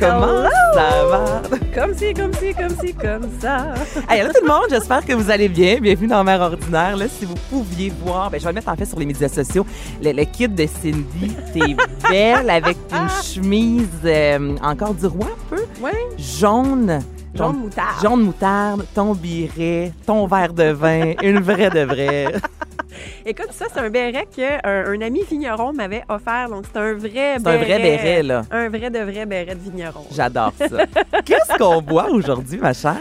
comment ça va? Comme si, comme si, comme si, comme ça. Hey, allô tout le monde, j'espère que vous allez bien. Bienvenue dans Mère Ordinaire. Là, si vous pouviez voir, ben, je vais le mettre en fait sur les médias sociaux. Le, le kit de Cindy, t'es belle avec une chemise euh, encore du roi un peu, Oui, jaune. jaune moutarde. Jaune moutarde, ton biret, ton verre de vin, une vraie de vraie. Écoute, ça, c'est un béret qu'un un ami vigneron m'avait offert. Donc, c'est un vrai C'est un vrai béret, là. Un vrai de vrai béret de vigneron. J'adore ça. Qu'est-ce qu'on boit aujourd'hui, ma chère?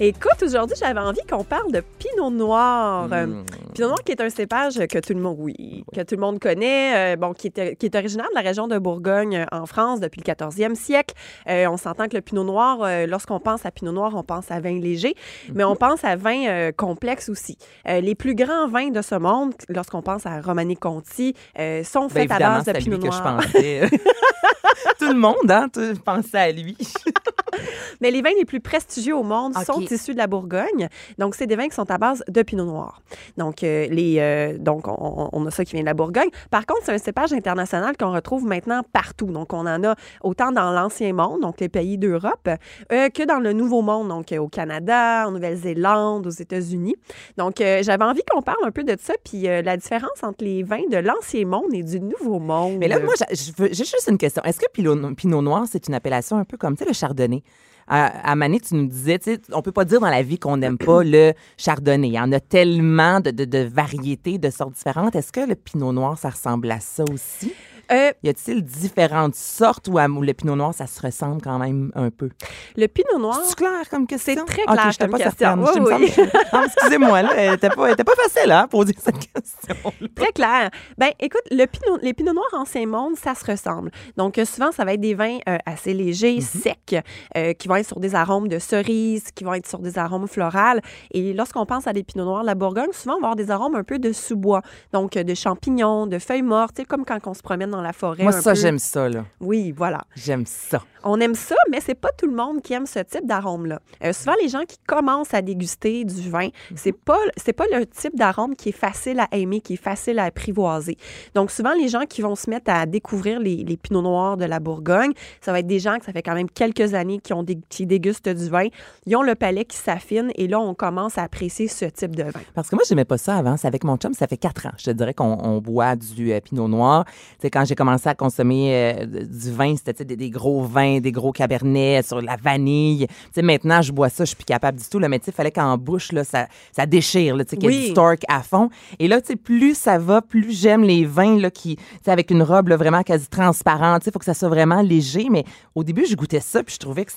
Écoute, aujourd'hui, j'avais envie qu'on parle de Pinot Noir. Euh, Mm. Pinot Noir qui est un cépage que tout le monde, oui, que tout le monde connaît, euh, bon, qui est, qui est originaire de la région de Bourgogne euh, en France depuis le 14e siècle. Euh, on s'entend que le Pinot Noir, euh, lorsqu'on pense à Pinot Noir, on pense à vin léger, mais on pense à vin euh, complexe aussi. Euh, les plus grands vins de ce monde, lorsqu'on pense à Romanée Conti, euh, sont Ben, faits à base de Pinot que je Noir. pensais. Tout le monde, hein, tu pensais à lui. Mais les vins les plus prestigieux au monde sont issus de la Bourgogne. Donc, c'est des vins qui sont à base de Pinot Noir. Donc, euh, les, euh, donc on, on a ça qui vient de la Bourgogne. Par contre, c'est un cépage international qu'on retrouve maintenant partout. Donc, on en a autant dans l'Ancien Monde, donc les pays d'Europe, euh, que dans le Nouveau Monde, donc au Canada, en Nouvelle-Zélande, aux États-Unis. Donc, j'avais envie qu'on parle un peu de ça, puis euh, la différence entre les vins de l'Ancien Monde et du Nouveau Monde. Mais là, moi, j'ai juste une question. Est-ce que Pinot, Pinot Noir, c'est une appellation un peu comme, le chardonnay? À, tu nous disais, tu sais, on peut pas dire dans la vie qu'on n'aime pas le chardonnay. Il y en a tellement de variétés, de sortes différentes. Est-ce que le Pinot Noir, ça ressemble à ça aussi? Euh, Y a-t-il différentes sortes ou le Pinot Noir, ça se ressemble quand même un peu? le Pinot Noir... C'est clair comme question? C'est très clair j'étais comme pas question. Oui, que- Ah, Excusez-moi, là, elle était pas, pas facile hein, à poser cette question. Très clair. Ben, écoute, le pinot, les pinots noirs ancien monde, ça se ressemble. Donc, euh, souvent, ça va être des vins euh, assez légers, secs, euh, qui vont être sur des arômes de cerises, qui vont être sur des arômes florales. Et lorsqu'on pense à des pinots noirs de la Bourgogne, souvent, on va avoir des arômes un peu de sous-bois. Donc, de champignons, de feuilles mortes, comme quand on se promène dans la forêt. Moi, un ça, peu. j'aime ça, là. Oui, voilà. J'aime ça. On aime ça, mais c'est pas tout le monde qui aime ce type d'arôme-là. Euh, souvent, les gens qui commencent à déguster du vin, c'est pas c'est pas le type d'arôme qui est facile à aimer, qui est facile à apprivoiser. Donc, souvent, les gens qui vont se mettre à découvrir les, les pinots noirs de la Bourgogne, ça va être des gens que ça fait quand même quelques années qui ont dé- qui dégustent du vin. Ils ont le palais qui s'affine et là, on commence à apprécier ce type de vin. Parce que moi, j'aimais pas ça avant. C'est avec mon chum, ça fait quatre ans. Je te dirais qu'on on boit du euh, pinot noir. Sais, quand j'ai commencé à consommer euh, du vin, c'était des gros vins, des gros cabernets sur la vanille. Maintenant, je bois ça, je suis plus capable du tout. Là, mais il fallait qu'en bouche, là, ça, ça déchire, là, qu'il y ait Oui. du torque à fond. Et là, plus ça va, plus j'aime les vins là, qui, avec une robe là, vraiment quasi transparente. Il faut que ça soit vraiment léger. Mais au début, je goûtais ça, puis je trouvais que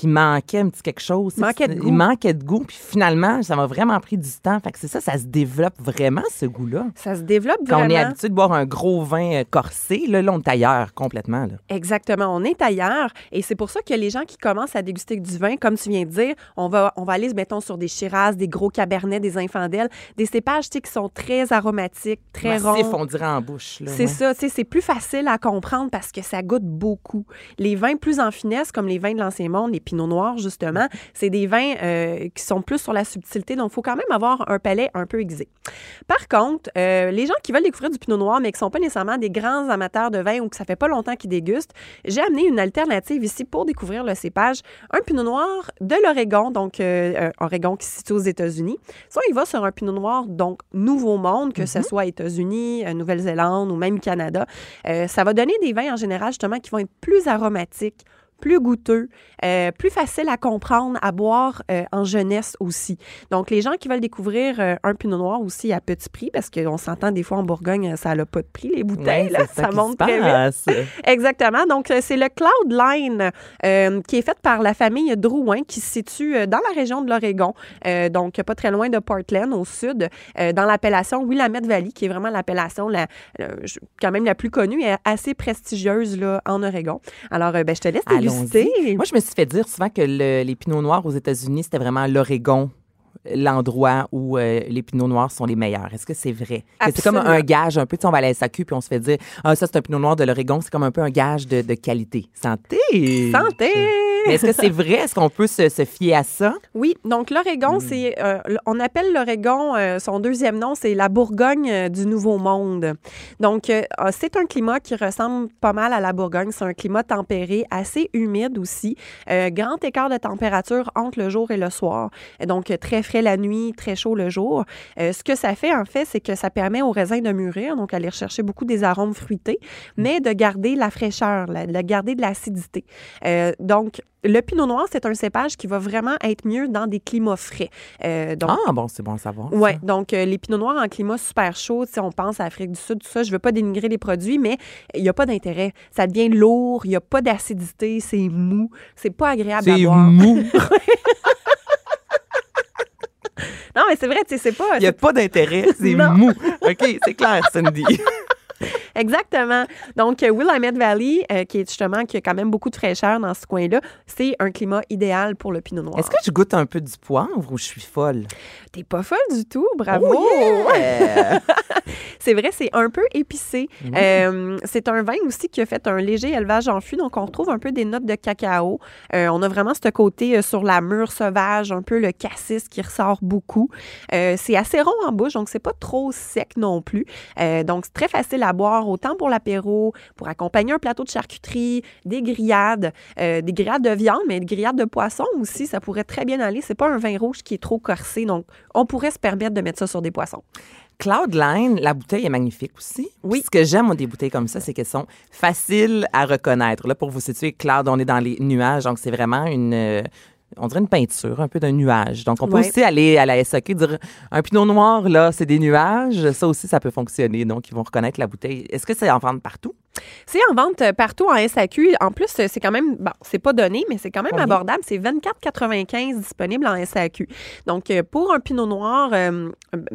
qu'il manquait un petit quelque chose. Manquait de Il manquait de goût. Puis finalement, ça m'a vraiment pris du temps. Fait que c'est ça, ça se développe vraiment, ce goût-là. Ça se développe Quand vraiment. on est habitué de boire un gros vin euh, corsé, là, là on est ailleurs complètement. Là. Exactement, on est ailleurs et c'est pour ça que les gens qui commencent à déguster du vin, comme tu viens de dire, on va, on va aller, mettons, sur des Shiraz, des gros cabernets, des infandelles, des cépages qui sont très aromatiques, très ronds. on dirait en bouche. C'est ouais. ça, tu sais, c'est plus facile à comprendre parce que ça goûte beaucoup. Les vins plus en finesse, comme les vins de l'Ancien Monde, les Pinots Noirs, justement, c'est des vins euh, qui sont plus sur la subtilité, donc il faut quand même avoir un palais un peu aiguisé. Par contre, euh, les gens qui veulent découvrir du Pinot Noir, mais qui ne sont pas nécessairement des grands amateurs de vin ou que ça fait pas longtemps qu'ils dégustent, j'ai amené une alternative ici pour découvrir le cépage. Un Pinot Noir de l'Oregon, donc euh, un Oregon qui se situe aux États-Unis. Soit il va sur un Pinot Noir, donc Nouveau Monde, que ce soit États-Unis, euh, Nouvelle-Zélande ou même Canada. Euh, ça va donner des vins en général justement qui vont être plus aromatiques, plus goûteux, euh, plus facile à comprendre, à boire euh, en jeunesse aussi. Donc, les gens qui veulent découvrir euh, un Pinot Noir aussi à petit prix, parce qu'on s'entend des fois en Bourgogne, ça n'a pas de prix, les bouteilles, Ouais, là, c'est ça, qui monte très vite. Exactement. Donc, c'est le Cloudline euh, qui est fait par la famille Drouin qui se situe dans la région de l'Oregon, donc pas très loin de Portland, au sud, dans l'appellation Willamette Valley, qui est vraiment l'appellation la, quand même la plus connue et assez prestigieuse là, en Oregon. Alors, ben, je te laisse. Allons-y. Moi, je me suis fait dire souvent que le- les pinots noirs aux États-Unis, c'était vraiment l'Oregon. l'endroit où euh, les pinots noirs sont les meilleurs. Est-ce que c'est vrai? C'est comme un gage un peu. Tu sais, on va à la SAQ puis on se fait dire Ah, ça, c'est un pinot noir de l'Oregon. C'est comme un peu un gage de, de qualité. Santé! Santé! Mais est-ce que c'est vrai? Est-ce qu'on peut se, se fier à ça? Oui, donc l'Oregon, Hmm. c'est, euh, on appelle l'Oregon, euh, son deuxième nom, c'est la Bourgogne euh, du Nouveau Monde. Donc, euh, euh, c'est un climat qui ressemble pas mal à la Bourgogne. C'est un climat tempéré, assez humide aussi. Grand écart de température entre le jour et le soir. Et donc, très frais la nuit, très chaud le jour. Ce que ça fait, en fait, c'est que ça permet aux raisins de mûrir, donc aller rechercher beaucoup des arômes fruités, mais de garder la fraîcheur, la- de garder de l'acidité. Donc, le pinot noir, c'est un cépage qui va vraiment être mieux dans des climats frais. Euh, donc, Ah, bon, c'est bon à savoir. Ouais, donc euh, les pinots noirs en climat super chaud, sais, on pense à l'Afrique du Sud, tout ça, je veux pas dénigrer les produits, mais il n'y a pas d'intérêt. Ça devient lourd, il n'y a pas d'acidité, c'est mou, c'est pas agréable à C'est boire. mou. Non, mais c'est vrai, tu sais, c'est pas... Il n'y a pas d'intérêt. C'est mou. OK, c'est clair, Cindy. Exactement. Donc, Willamette Valley, euh, qui est justement, qui a quand même beaucoup de fraîcheur dans ce coin-là, c'est un climat idéal pour le pinot noir. Est-ce que je goûte un peu du poivre ou je suis folle? T'es pas folle du tout, bravo! Oh, yeah! C'est vrai, c'est un peu épicé. Euh, c'est un vin aussi qui a fait un léger élevage en fût, donc on retrouve un peu des notes de cacao. Euh, on a vraiment ce côté sur la mûre sauvage, un peu le cassis qui ressort beaucoup. C'est assez rond en bouche, donc c'est pas trop sec non plus. Donc c'est très facile à boire, autant pour l'apéro, pour accompagner un plateau de charcuterie, des grillades, euh, des grillades de viande, mais des grillades de poisson aussi, ça pourrait très bien aller. C'est pas un vin rouge qui est trop corsé, donc on pourrait se permettre de mettre ça sur des poissons. Cloudline, la bouteille est magnifique aussi. Oui. Ce que j'aime des bouteilles comme ça, c'est qu'elles sont faciles à reconnaître. Là, pour vous situer, Cloud, on est dans les nuages, donc c'est vraiment une. On dirait une peinture, un peu d'un nuage. Donc, on peut Ouais. aussi aller à la SAQ dire un pinot noir, là, c'est des nuages. Ça aussi, ça peut fonctionner. Donc, ils vont reconnaître la bouteille. Est-ce que c'est en vente partout? C'est en vente euh, partout en SAQ. En plus, euh, c'est quand même, bon, c'est pas donné, mais c'est quand même abordable. C'est 24,95 disponible en SAQ. Donc, euh, pour un pinot noir euh,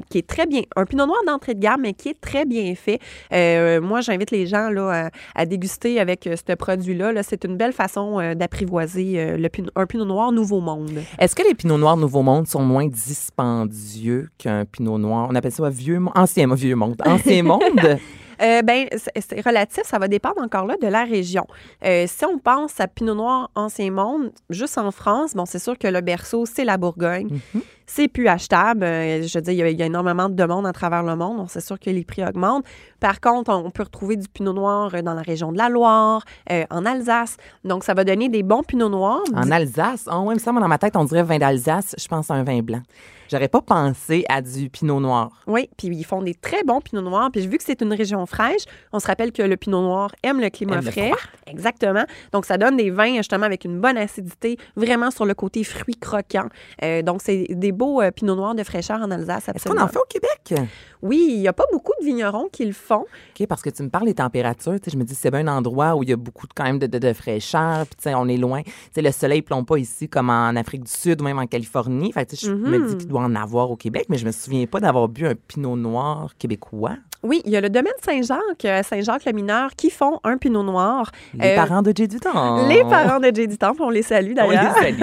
qui est très bien, un pinot noir d'entrée de gamme, mais qui est très bien fait, euh, moi, j'invite les gens là, à, à déguster avec euh, ce produit-là. Là, c'est une belle façon d'apprivoiser le pinot- un pinot noir Nouveau Monde. Est-ce que les pinots noirs Nouveau Monde sont moins dispendieux qu'un pinot noir? On appelle ça vieux, ancien, vieux monde. Ancien monde? Euh, ben, c'est- relatif, ça va dépendre encore là de la région. Euh, si on pense à Pinot Noir Ancien Monde, juste en France, bon, c'est sûr que le berceau, c'est la Bourgogne. C'est plus achetable. Euh, je dire, il y, a, il y a énormément de demandes à travers le monde, donc c'est sûr que les prix augmentent. Par contre, on peut retrouver du Pinot Noir euh, dans la région de la Loire, en Alsace. Donc, ça va donner des bons Pinot Noirs. En Alsace? Oh, ouais, il me semble, dans ma tête, on dirait vin d'Alsace. Je pense à un vin blanc. J'aurais pas pensé à du pinot noir. Oui, puis ils font des très bons pinots noirs. Puis vu que c'est une région fraîche, on se rappelle que le pinot noir aime le climat Aime le frais. froid. Exactement. Donc, ça donne des vins justement avec une bonne acidité, vraiment sur le côté fruit croquant. Euh, donc, c'est des beaux euh, pinots noirs de fraîcheur en Alsace, Est-ce qu'on en fait au Québec? Oui, il n'y a pas beaucoup de vignerons qui le font. OK, parce que tu me parles des températures. Je me dis, c'est bien un endroit où il y a beaucoup de, quand même de, de- de fraîcheur. Puis, tu sais, on est loin. Tu sais, le soleil ne plombe pas ici comme en Afrique du Sud ou même en Californie. Fait que, tu sais, je me dis qu'il en avoir au Québec, mais je me souviens pas d'avoir bu un pinot noir québécois. Oui, il y a le domaine Saint-Jacques, euh, Saint-Jacques-le-Mineur, qui font un pinot noir. Les Euh, parents de Jay du Temps. Les parents de J.D. Temple, on les salue On les d'ailleurs. salue.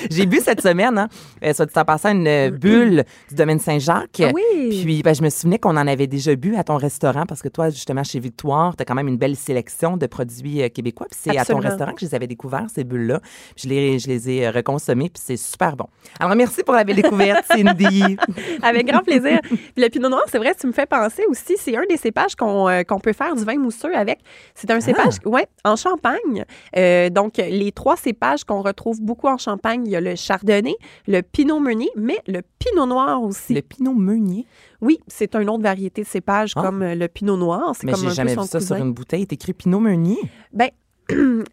J'ai bu cette semaine, hein, euh, soit dit en passant, une bulle du domaine Saint-Jacques. Ah oui. Puis ben, je me souvenais qu'on en avait déjà bu à ton restaurant parce que toi, justement, chez Victoire, tu as quand même une belle sélection de produits euh, québécois. Puis c'est à ton restaurant que je les avais découverts, ces bulles-là. Je les, je les ai reconsommées, puis c'est super bon. Alors, merci pour la belle découverte, Cindy. Avec grand plaisir. Puis le pinot noir, c'est vrai, tu me fais penser aussi, c'est un des cépages qu'on euh, qu'on peut faire du vin mousseux avec. C'est un cépage, ouais, en Champagne. Euh, donc, les trois cépages qu'on retrouve beaucoup en Champagne, il y a le chardonnay, le pinot meunier, mais le pinot noir aussi. Le pinot meunier? Oui, c'est une autre variété de cépage Ah. comme euh, le pinot noir. Mais j'ai jamais vu ça cousin. sur une bouteille. C'est écrit pinot meunier? Ben,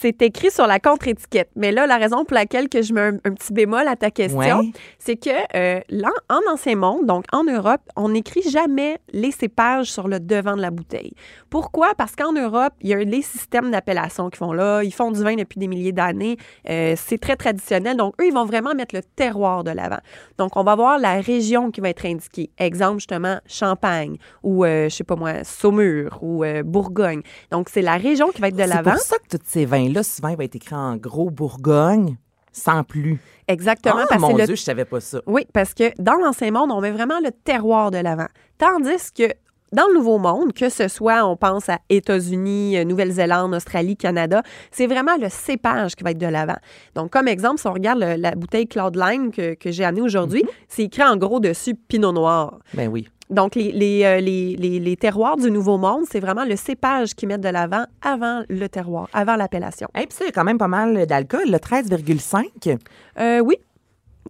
c'est écrit sur la contre-étiquette. Mais là, la raison pour laquelle que je mets un, un petit bémol à ta question, Ouais. c'est que euh, là, en ancien monde, donc en Europe, on n'écrit jamais les cépages sur le devant de la bouteille. Pourquoi? Parce qu'en Europe, il y a les systèmes d'appellation qui font là. Ils font du vin depuis des milliers d'années. Euh, c'est très traditionnel. Donc, eux, ils vont vraiment mettre le terroir de l'avant. Donc, on va voir la région qui va être indiquée. Exemple, justement, Champagne ou, euh, je sais pas moi, Saumur ou euh, Bourgogne. Donc, c'est la région qui va être de l'avant. Pour ça que tous ces vins-là, souvent, il va être écrit en gros Bourgogne. sans plus. Exactement. Ah, parce mon le Dieu, je savais pas ça. Oui, parce que dans l'Ancien Monde, on met vraiment le terroir de l'avant. Tandis que dans le Nouveau Monde, que ce soit, on pense à États-Unis, euh, Nouvelle-Zélande, Australie, Canada, c'est vraiment le cépage qui va être de l'avant. Donc, comme exemple, si on regarde le- la bouteille Cloudline que, que j'ai amenée aujourd'hui, c'est écrit en gros dessus Pinot Noir. Ben oui. Donc, les, les, euh, les, les- les terroirs du Nouveau Monde, c'est vraiment le cépage qu'ils mettent de l'avant avant le terroir, avant l'appellation. Et puis ça, il y a quand même pas mal d'alcool, le 13,5. Euh, oui,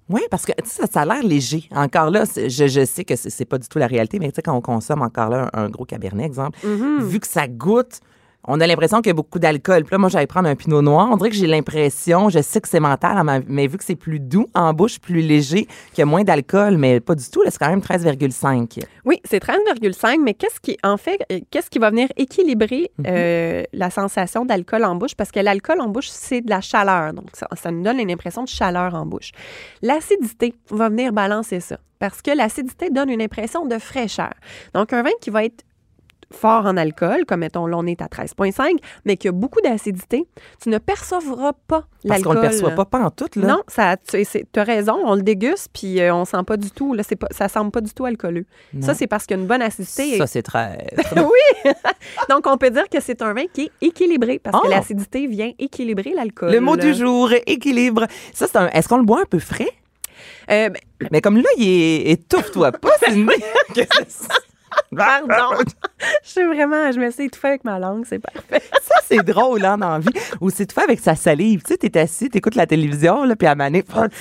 Oui, parce que tu sais, ça, ça a l'air léger. Encore là, c'est- je, je sais que c'est c'est pas du tout la réalité, mais tu sais, quand on consomme encore là un, un gros cabernet, exemple, vu que ça goûte, on a l'impression qu'il y a beaucoup d'alcool. Puis là, moi, j'allais prendre un pinot noir. On dirait que j'ai l'impression, je sais que c'est mental, hein, mais vu que c'est plus doux en bouche, plus léger, qu'il y a moins d'alcool, mais pas du tout, là, c'est quand même 13,5. Oui, c'est 13,5, mais qu'est-ce qui, en fait, euh, qu'est-ce qui va venir équilibrer euh, la sensation d'alcool en bouche? Parce que l'alcool en bouche, c'est de la chaleur. Donc, ça, ça nous donne une impression de chaleur en bouche. L'acidité va venir balancer ça. Parce que l'acidité donne une impression de fraîcheur. Donc, un vin qui va être fort en alcool, comme mettons, là, on est à 13,5, mais qui a beaucoup d'acidité, tu ne percevras pas Parce qu'on l'alcool. le perçoit pas, pas en tout, là. Non, ça, tu as raison, on le déguste, puis euh, on sent pas du tout, là, pas, ça semble pas du tout alcooleux. Non. Ça, c'est parce qu'il y a une bonne acidité. Ça, c'est très. oui! Donc, on peut dire que c'est un vin qui est équilibré, parce que Oh! l'acidité vient équilibrer l'alcool. Le mot du jour, équilibre. Ça, c'est un. Est-ce qu'on le boit un peu frais? Euh, ben, Mais comme là, il est. Étouffe-toi pas, c'est? pardon! je suis vraiment, je me suis étouffée avec ma langue, c'est parfait. Ça, c'est drôle, hein, dans la vie. Ou c'est tout fait avec sa salive. Tu sais, t'es assis, t'écoutes la télévision, là, puis à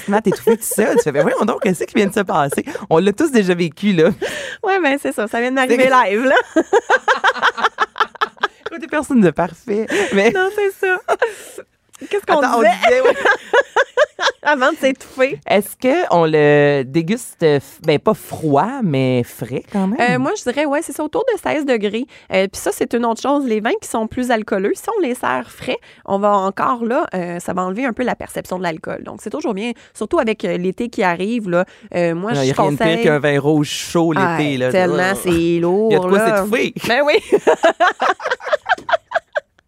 te mets à t'étouffer tout seul. Tu fais, voyons donc, qu'est-ce qui vient de se passer? On l'a tous déjà vécu, là. Ouais, ben c'est ça, ça vient C'est- live, là. T'es personne de parfait. Mais. Non, c'est ça. Qu'est-ce qu'on on disait? ouais. avant de s'étouffer? Est-ce qu'on le déguste, euh, ben pas froid, mais frais quand même? Euh, moi, je dirais, ouais, c'est ça, autour de 16 degrés. Euh, Puis ça, c'est une autre chose. Les vins qui sont plus alcooleux, si on les sert frais, on va encore là, euh, ça va enlever un peu la perception de l'alcool. Donc, c'est toujours bien, surtout avec euh, l'été qui arrive. Là, Euh, moi, Il n'y je a rien de pire conseille. qu'un vin rouge chaud l'été. Ah, là. tellement, c'est lourd. Il y a de quoi s'étouffer. Ben oui.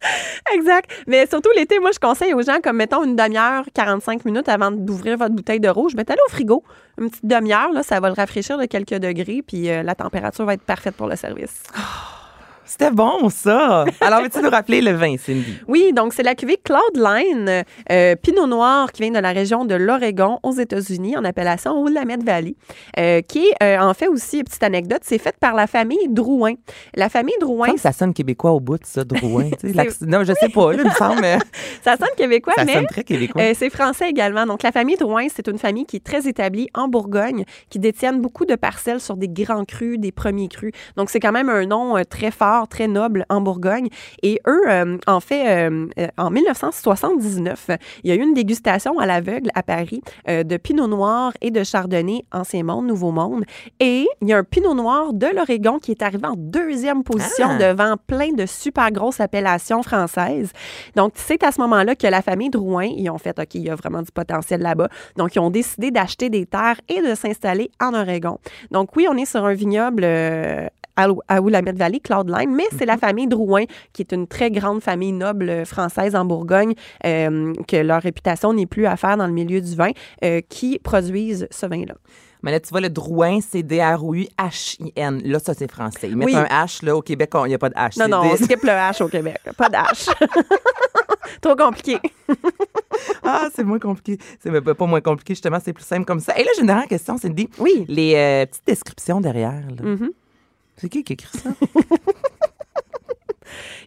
Exact. Mais surtout l'été, moi, je conseille aux gens, comme mettons une demi-heure, 45 minutes avant d'ouvrir votre bouteille de rouge, mettez-la au frigo. Une petite demi-heure, là, ça va le rafraîchir de quelques degrés, puis euh, la température va être parfaite pour le service. C'était bon, ça. Alors, veux-tu nous rappeler le vin, Cindy? Oui, donc c'est la cuvée Cloudline, euh, Pinot Noir qui vient de la région de l'Oregon aux États-Unis en appellation Willamette Valley, euh, qui est euh, en fait aussi, petite anecdote, c'est faite par la famille Drouin. La famille Drouin, ça sonne québécois au bout ça, Drouin. non, je sais pas, là, il me semble. mais ça sonne québécois, ça mais sonne très québécois. Euh, c'est français également. Donc, la famille Drouin, c'est une famille qui est très établie en Bourgogne, qui détiennent beaucoup de parcelles sur des grands crus, des premiers crus. Donc, c'est quand même un nom euh, très fort, très noble en Bourgogne. Et eux, euh, en fait, euh, euh, en 1979, euh, il y a eu une dégustation à l'aveugle à Paris de Pinot Noir et de Chardonnay, Ancien Monde, Nouveau Monde. Et il y a un Pinot Noir de l'Oregon qui est arrivé en deuxième position Ah! devant plein de super grosses appellations françaises. Donc, c'est à ce moment-là que la famille Drouin, ils ont fait, OK, il y a vraiment du potentiel là-bas. Donc, ils ont décidé d'acheter des terres et de s'installer en Oregon. Donc, oui, on est sur un vignoble euh, à, Willamette Valley, Cloudline, mais c'est la famille Drouin, qui est une très grande famille noble euh, française en Bourgogne, euh, que leur réputation n'est plus à faire dans le milieu du vin, euh, qui produisent ce vin-là. Mais là, tu vois, le Drouin, c'est D-R-O-U-H-I-N. Là, ça, c'est français. Ils mettent Oui. un H, là, au Québec, il n'y a pas de H. Non, non, on skip le H au Québec. Pas de H. Trop compliqué. Ah, c'est moins compliqué. C'est même pas pas moins compliqué, justement, c'est plus simple comme ça. Et là, j'ai une dernière question, Cindy. Oui. Les euh, petites descriptions derrière, là. Mhm. C'est qui qui écrit ça?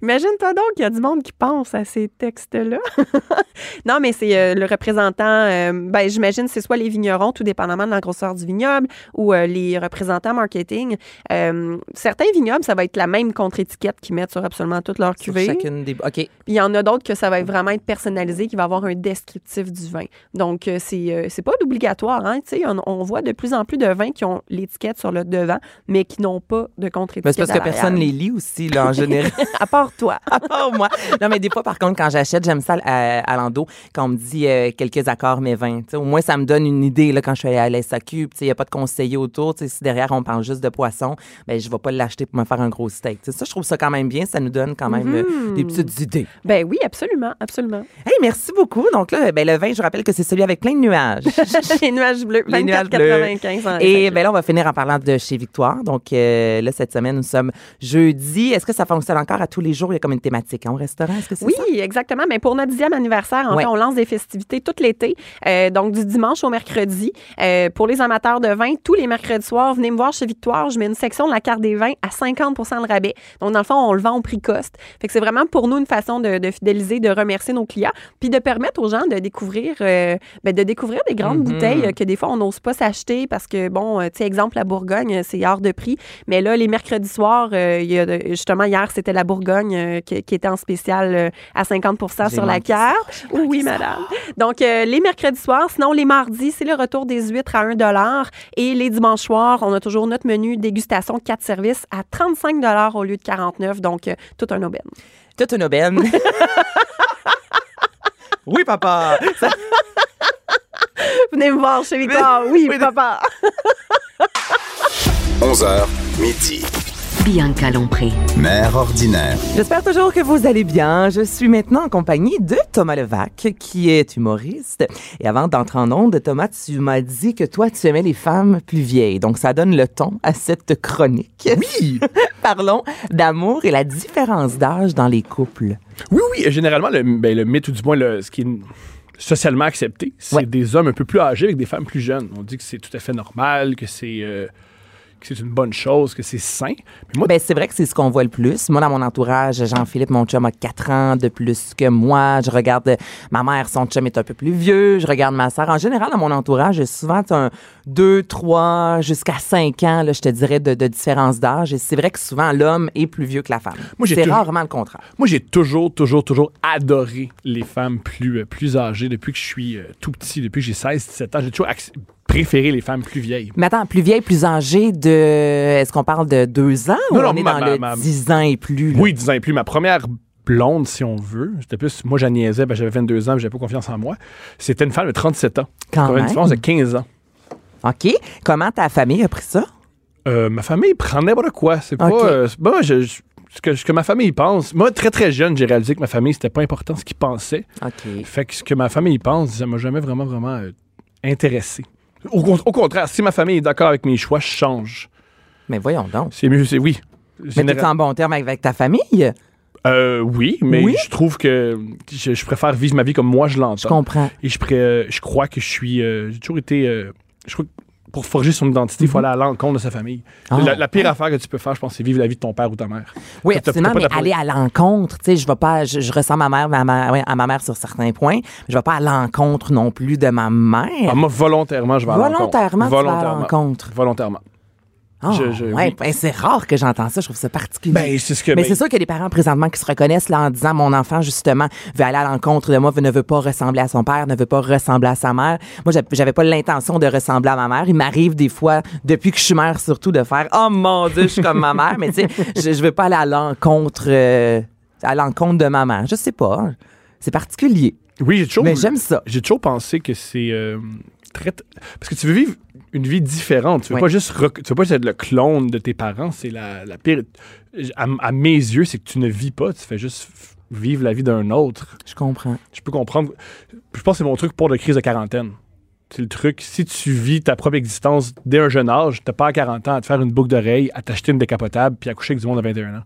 Imagine-toi donc qu'il y a du monde qui pense à ces textes-là. non, mais c'est euh, le représentant, euh, ben, j'imagine c'est soit les vignerons, tout dépendamment de la grosseur du vignoble, ou euh, les représentants marketing. Euh, certains vignobles, ça va être la même contre-étiquette qu'ils mettent sur absolument toutes leurs Sur cuvées. chacune des. OK. Puis il y en a d'autres que ça va être vraiment être personnalisé, qui va avoir un descriptif du vin. Donc, euh, c'est euh, c'est pas obligatoire. Hein? Tu sais, On, on voit de plus en plus de vins qui ont l'étiquette sur le devant, mais qui n'ont pas de Mais contre-étiquette. c'est parce que personne les lit aussi, là, en général. à part toi. à part moi. Non, mais des fois, par contre, quand j'achète, j'aime ça à, à l'endo, quand on me dit euh, quelques accords, mais 20. Tu sais, au moins, ça me donne une idée là, quand je suis allée à la SAQ. Il n'y a pas de conseiller autour. Si derrière, on parle juste de poisson, ben, je ne vais pas l'acheter pour me faire un gros steak. Ça, je trouve ça quand même bien. Ça nous donne quand même euh, des petites idées. Ben oui, absolument, absolument. Hey, merci beaucoup. Donc là, ben, le vin, je rappelle que c'est celui avec plein de nuages. Les nuages bleus, Les nuages bleus. 24,95 en Et SAQ. ben là, on va finir en parlant de chez Victoire. Donc euh, là, cette semaine, nous sommes jeudi. Est-ce que ça fonctionne encore? À tous les jours? Il y a comme une thématique hein, au restaurant. Est-ce que c'est Oui, ça? exactement. Mais pour notre dixième anniversaire, en Ouais. fait, on lance des festivités tout l'été. Euh, donc, du dimanche au mercredi. Euh, pour les amateurs de vin, tous les mercredis soirs, venez me voir chez Victoire. Je mets une section de la carte des vins à 50% le rabais. Donc, dans le fond, on le vend au prix coste. Fait que c'est vraiment pour nous une façon de, de fidéliser, de remercier nos clients, puis de permettre aux gens de découvrir, euh, ben, de découvrir des grandes Mhm. bouteilles que des fois, on n'ose pas s'acheter parce que, bon, tu sais, exemple, la Bourgogne, c'est hors de prix. Mais là, les mercredis soirs, il y a de- justement, hier, c'était la Bourgogne euh, qui, qui était en spécial euh, à 50 J'ai sur la carte. Oui, madame. Donc, euh, les mercredis soirs, sinon, les mardis, c'est le retour des huîtres à 1 Et les dimanches soirs, on a toujours notre menu dégustation de 4 services à 35 au lieu de 49 Donc, euh, tout un aubaine. Toute une aubaine. oui, papa. Ça- Venez me voir chez Victor. Oui, papa. 11h, midi. Bianca Lompré. Mère ordinaire. J'espère toujours que vous allez bien. Je suis maintenant en compagnie de Thomas Levac, qui est humoriste. Et avant d'entrer en onde, Thomas, tu m'as dit que toi, tu aimais les femmes plus vieilles. Donc, ça donne le ton à cette chronique. Oui, Parlons d'amour et la différence d'âge dans les couples. oui, oui. Généralement, le, ben, le mythe, ou du moins le, ce qui est socialement accepté, c'est Ouais. des hommes un peu plus âgés avec des femmes plus jeunes. On dit que c'est tout à fait normal, que c'est euh, que c'est une bonne chose, que c'est sain. Mais moi, Ben, c'est vrai que c'est ce qu'on voit le plus. Moi, dans mon entourage, Jean-Philippe, mon chum, a 4 ans de plus que moi. Je regarde ma mère, son chum est un peu plus vieux. Je regarde ma sœur. En général, dans mon entourage, j'ai souvent un 2, 3, jusqu'à 5 ans, là, je te dirais, de, de différence d'âge. Et c'est vrai que souvent, l'homme est plus vieux que la femme. C'est rarement le contraire. moi j'ai toujours, toujours, toujours adoré les femmes plus, euh, plus âgées depuis que je suis euh, tout petit, depuis que j'ai 16, 17 ans. J'ai toujours préféré les femmes plus vieilles. Mais attends, plus vieille, plus âgée de... Est-ce qu'on parle de 2 ans ou Non, non, on est ma- dans ma- le ma- 10 ans et plus? là? Oui, 10 ans et plus. Ma première blonde, si on veut, c'était plus. Moi, j'en niaisais, ben, j'avais 22 ans, j'avais pas confiance en moi. C'était une femme de 37 ans. Quand avait une même. différence de 15 ans. OK. Comment ta famille a pris ça? Euh, ma famille prend n'importe quoi. C'est pas. Euh, moi, je- je- ce, que, ce que ma famille pense. Moi, très très jeune, j'ai réalisé que ma famille, c'était pas important ce qu'ils pensaient. OK. Fait que ce que ma famille pense, ça m'a jamais vraiment, vraiment euh, intéressé. Au, con- au contraire, si ma famille est d'accord avec mes choix, je change. Mais voyons donc. C'est mieux, c'est oui. Mais t'es en bon terme avec ta famille? Euh, oui, mais Oui? je trouve que je, je préfère vivre ma vie comme moi je Je l'entends. comprends. Et je, pré- je crois que je suis. euh, j'ai toujours été. euh, je crois que pour forger son identité, il faut aller à l'encontre de sa famille. Mhm. Ah. La, la pire affaire que tu peux faire, je pense, c'est vivre la vie de ton père ou ta mère. Oui, absolument, mais aller à l'encontre, tu sais, je vais pas, je, à ma mère, à ma, ouais, à ma mère sur certains points, mais je vais pas à l'encontre non plus de ma mère. Ah, moi, volontairement, je vais à l'encontre. Volontairement, tu vas à Volontairement. l'encontre. Volontairement. Ah, Je- je- ouais, oui. ben, c'est rare que j'entends ça, je trouve ça particulier. Ben, c'est ce que. mais ben, c'est sûr qu'il y a des parents présentement qui se reconnaissent là en disant mon enfant justement veut aller à l'encontre de moi, ne veut pas ressembler à son père, ne veut pas ressembler à sa mère. Moi j'avais- pas l'intention de ressembler à ma mère. Il m'arrive des fois depuis que je suis mère surtout de faire oh mon dieu je suis comme ma mère, mais tu sais je, je veux pas aller à l'encontre euh, à l'encontre de ma mère. Je sais pas, c'est particulier, Oui, j'ai toujours. mais j'aime ça. J'ai toujours pensé que c'est euh, très. Parce que tu veux vivre une vie différente. Tu veux Oui. pas juste tu veux pas juste être le clone de tes parents. C'est la, la pire. À, à mes yeux, c'est que tu ne vis pas. Tu fais juste vivre la vie d'un autre. Je comprends. Je peux comprendre. Je pense que c'est mon truc pour la crise de quarantaine. C'est le truc. Si tu vis ta propre existence dès un jeune âge, t'as pas à 40 ans à te faire une boucle d'oreille, à t'acheter une décapotable, puis à coucher avec du monde à 21 ans.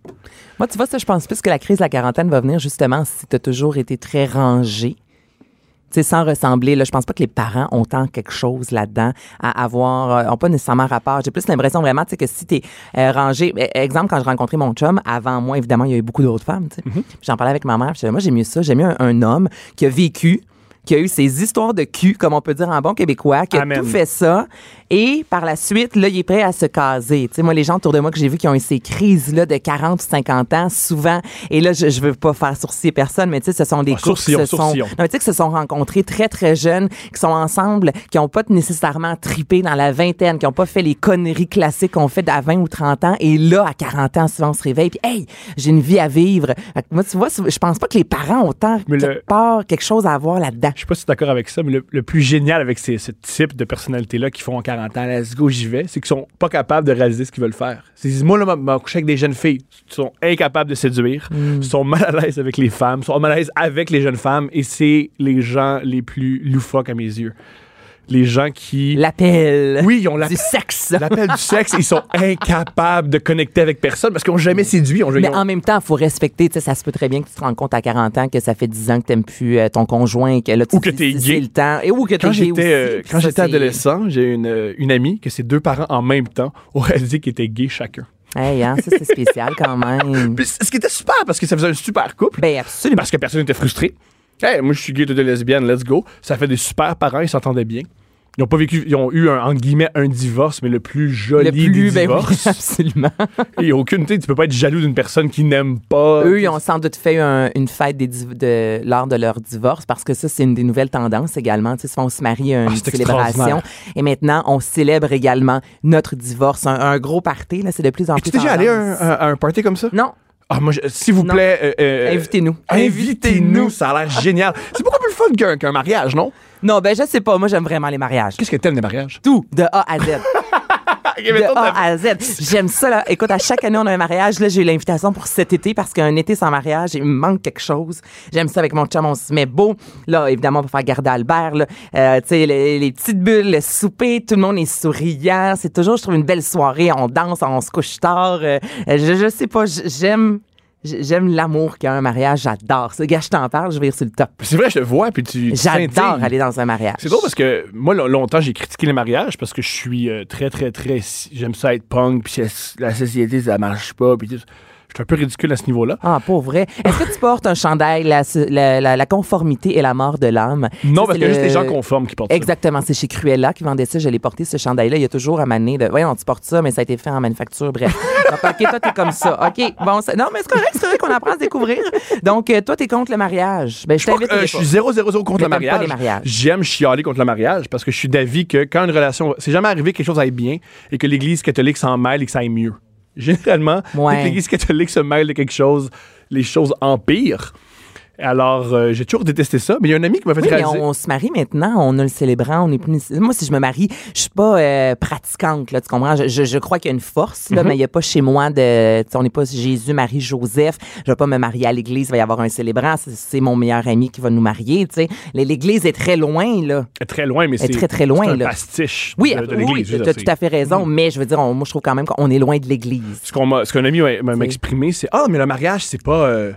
Moi, tu vois, ça, je pense plus que la crise de la quarantaine va venir justement si tu as toujours été très rangé. Sais, sans ressembler, là, je pense pas que les parents ont tant quelque chose là-dedans à avoir, euh, ont pas nécessairement rapport. J'ai plus l'impression vraiment, tu sais, que si t'es euh, rangé, eh, exemple, quand je rencontrais mon chum, avant moi, évidemment, il y a eu beaucoup d'autres femmes, tu sais. Puis J'en parlais avec ma mère, disais, moi, j'aime mieux ça, j'aime mieux un, un homme qui a vécu, qui a eu ses histoires de cul, comme on peut dire en bon québécois, qui a Amen. tout fait ça. Et par la suite, là, il est prêt à se caser. Tu sais, moi, les gens autour de moi que j'ai vu qui ont eu ces crises-là de 40 ou 50 ans, souvent, et là, je, je veux pas faire sourciller personne, mais tu sais, ce sont des Ah, couples qui se sont, non, mais tu sais, qui se sont rencontrés très, très jeunes, qui sont ensemble, qui ont pas nécessairement tripé dans la vingtaine, qui ont pas fait les conneries classiques qu'on fait à 20 ou 30 ans. Et là, à 40 ans, souvent, on se réveille, puis hey, j'ai une vie à vivre. Moi, tu vois, je pense pas que les parents ont autant, Mais le- quelque part, quelque chose à avoir là-dedans. Je sais pas si tu es d'accord avec ça, mais le, le plus génial avec ces, ce type de personnalités-là qui font en 40 ans, let's go, j'y vais, c'est qu'ils sont pas capables de réaliser ce qu'ils veulent faire. Ils disent, moi, là, m'a- couché avec des jeunes filles. Ils sont incapables de séduire, Mm. sont mal à l'aise avec les femmes, sont mal à l'aise avec les jeunes femmes, et c'est les gens les plus loufoques à mes yeux. Les gens qui. L'appel. Oui, ils ont la- Du sexe. l'appel du sexe, ils sont incapables de connecter avec personne parce qu'ils n'ont jamais séduit. ont- Mais en même temps, il faut respecter. Tu sais, ça se peut très bien que tu te rends compte à 40 ans que ça fait 10 ans que tu n'aimes plus euh, ton conjoint, que là, tu Ou que t'es c'est gay. le temps. Et ou que Quand gay j'étais euh, quand j'étais adolescent, j'ai une, euh, une amie que ses deux parents en même temps ont réalisé qu'ils étaient gays chacun. Hey, hein, ça, c'est spécial quand même. Puis, ce qui était super parce que ça faisait un super couple. ben, absolument. parce que personne n'était frustré. Hey, moi, je suis gay, de lesbienne, let's go. Ça fait des super parents, ils s'entendaient bien. Ils ont pas vécu, ils ont eu un, entre guillemets un divorce, mais le plus joli Le plus, des ben oui, divorces. absolument. Et aucune, tu tu peux pas être jaloux d'une personne qui n'aime pas. Eux, ils ont sans doute fait un- une fête des de, lors de leur divorce parce que ça, c'est une des nouvelles tendances également. Tu sais, on se marie à une Ah, célébration. Et maintenant, on célèbre également notre divorce. Un, un gros party, là, c'est de plus en Tu plus t'es déjà allé à un, un party comme ça? Non, Ah, moi, s'il vous Non. plaît. euh, euh, invitez-nous. Invitez-nous, ça a l'air génial. C'est beaucoup plus fun qu'un qu'un mariage, non? Non, ben, je sais pas. Moi, j'aime vraiment les mariages. Qu'est-ce que t'aimes des mariages? Tout, de A à Z. De A à Z. J'aime ça. Là. Écoute, à chaque année, on a un mariage. Là, j'ai eu l'invitation pour cet été parce qu'un été sans mariage, il me manque quelque chose. J'aime ça avec mon chum, on se met beau. Là, évidemment, pour faire garder Albert. Là. Euh, tu sais, les, les petites bulles, le souper, tout le monde est souriant. C'est toujours, je trouve, une belle soirée. On danse, on se couche tard. Euh, je, je sais pas, j'aime... J'aime l'amour qu'il y a un mariage, j'adore ça. Gars, je t'en parle, je vais sur le top. C'est vrai, je te vois, puis tu. tu J'adore aller dans un mariage. C'est drôle parce que moi, lo- longtemps, j'ai critiqué les mariages parce que je suis euh, très, très, très. J'aime ça être punk, puis la société, ça marche pas, puis tout. Je suis un peu ridicule à ce niveau-là. Ah, pas vrai. Est-ce que tu portes un chandail, la, la, la- la conformité et la mort de l'âme? Non, parce y a juste le- les gens conformes qui portent ça. Exactement, c'est chez Cruella qui vendait ça. Je l'ai porté, ce chandail-là. Il y a toujours à maner de. Voyons, tu portes ça, mais ça a été fait en manufacture. Bref. Donc, OK, toi, t'es comme ça. OK, bon, ça- non, mais c'est correct, c'est correct qu'on apprend à se découvrir. Donc, euh, toi, t'es contre le mariage. Ben, je que, t'invite. euh, je suis 0 0 0 contre le mariage. J'aime chialer contre le mariage parce que je suis d'avis que quand une relation. C'est jamais arrivé que quelque chose aille bien et que l'Église catholique s'en mêle et que ça aille mieux. Généralement, Ouais. dès que l'Église catholique se mêle de quelque chose, les choses empirent. Alors, euh, j'ai toujours détesté ça, mais il y a un ami qui m'a fait Oui, mais réaliser. on, se marie maintenant, on a le célébrant, on est plus. Moi, si je me marie, je suis pas euh, pratiquante, là, tu comprends? Je, je- je crois qu'il y a une force, Mhm. là, mais il n'y a pas chez moi de. On n'est pas Jésus, Marie, Joseph. Je vais pas me marier à l'église, il va y avoir un célébrant. C'est, mon meilleur ami qui va nous marier, tu sais. L'église est très loin, là. est très loin, mais est c'est très, très loin, un là. pastiche Oui, de, de oui, l'Église. veux tu as tout à fait raison, mais je veux dire, on- moi, je trouve quand même qu'on est loin de l'église. ce qu'un ami m'a- exprimé, c'est Ah, mais le mariage, c'est pas. euh,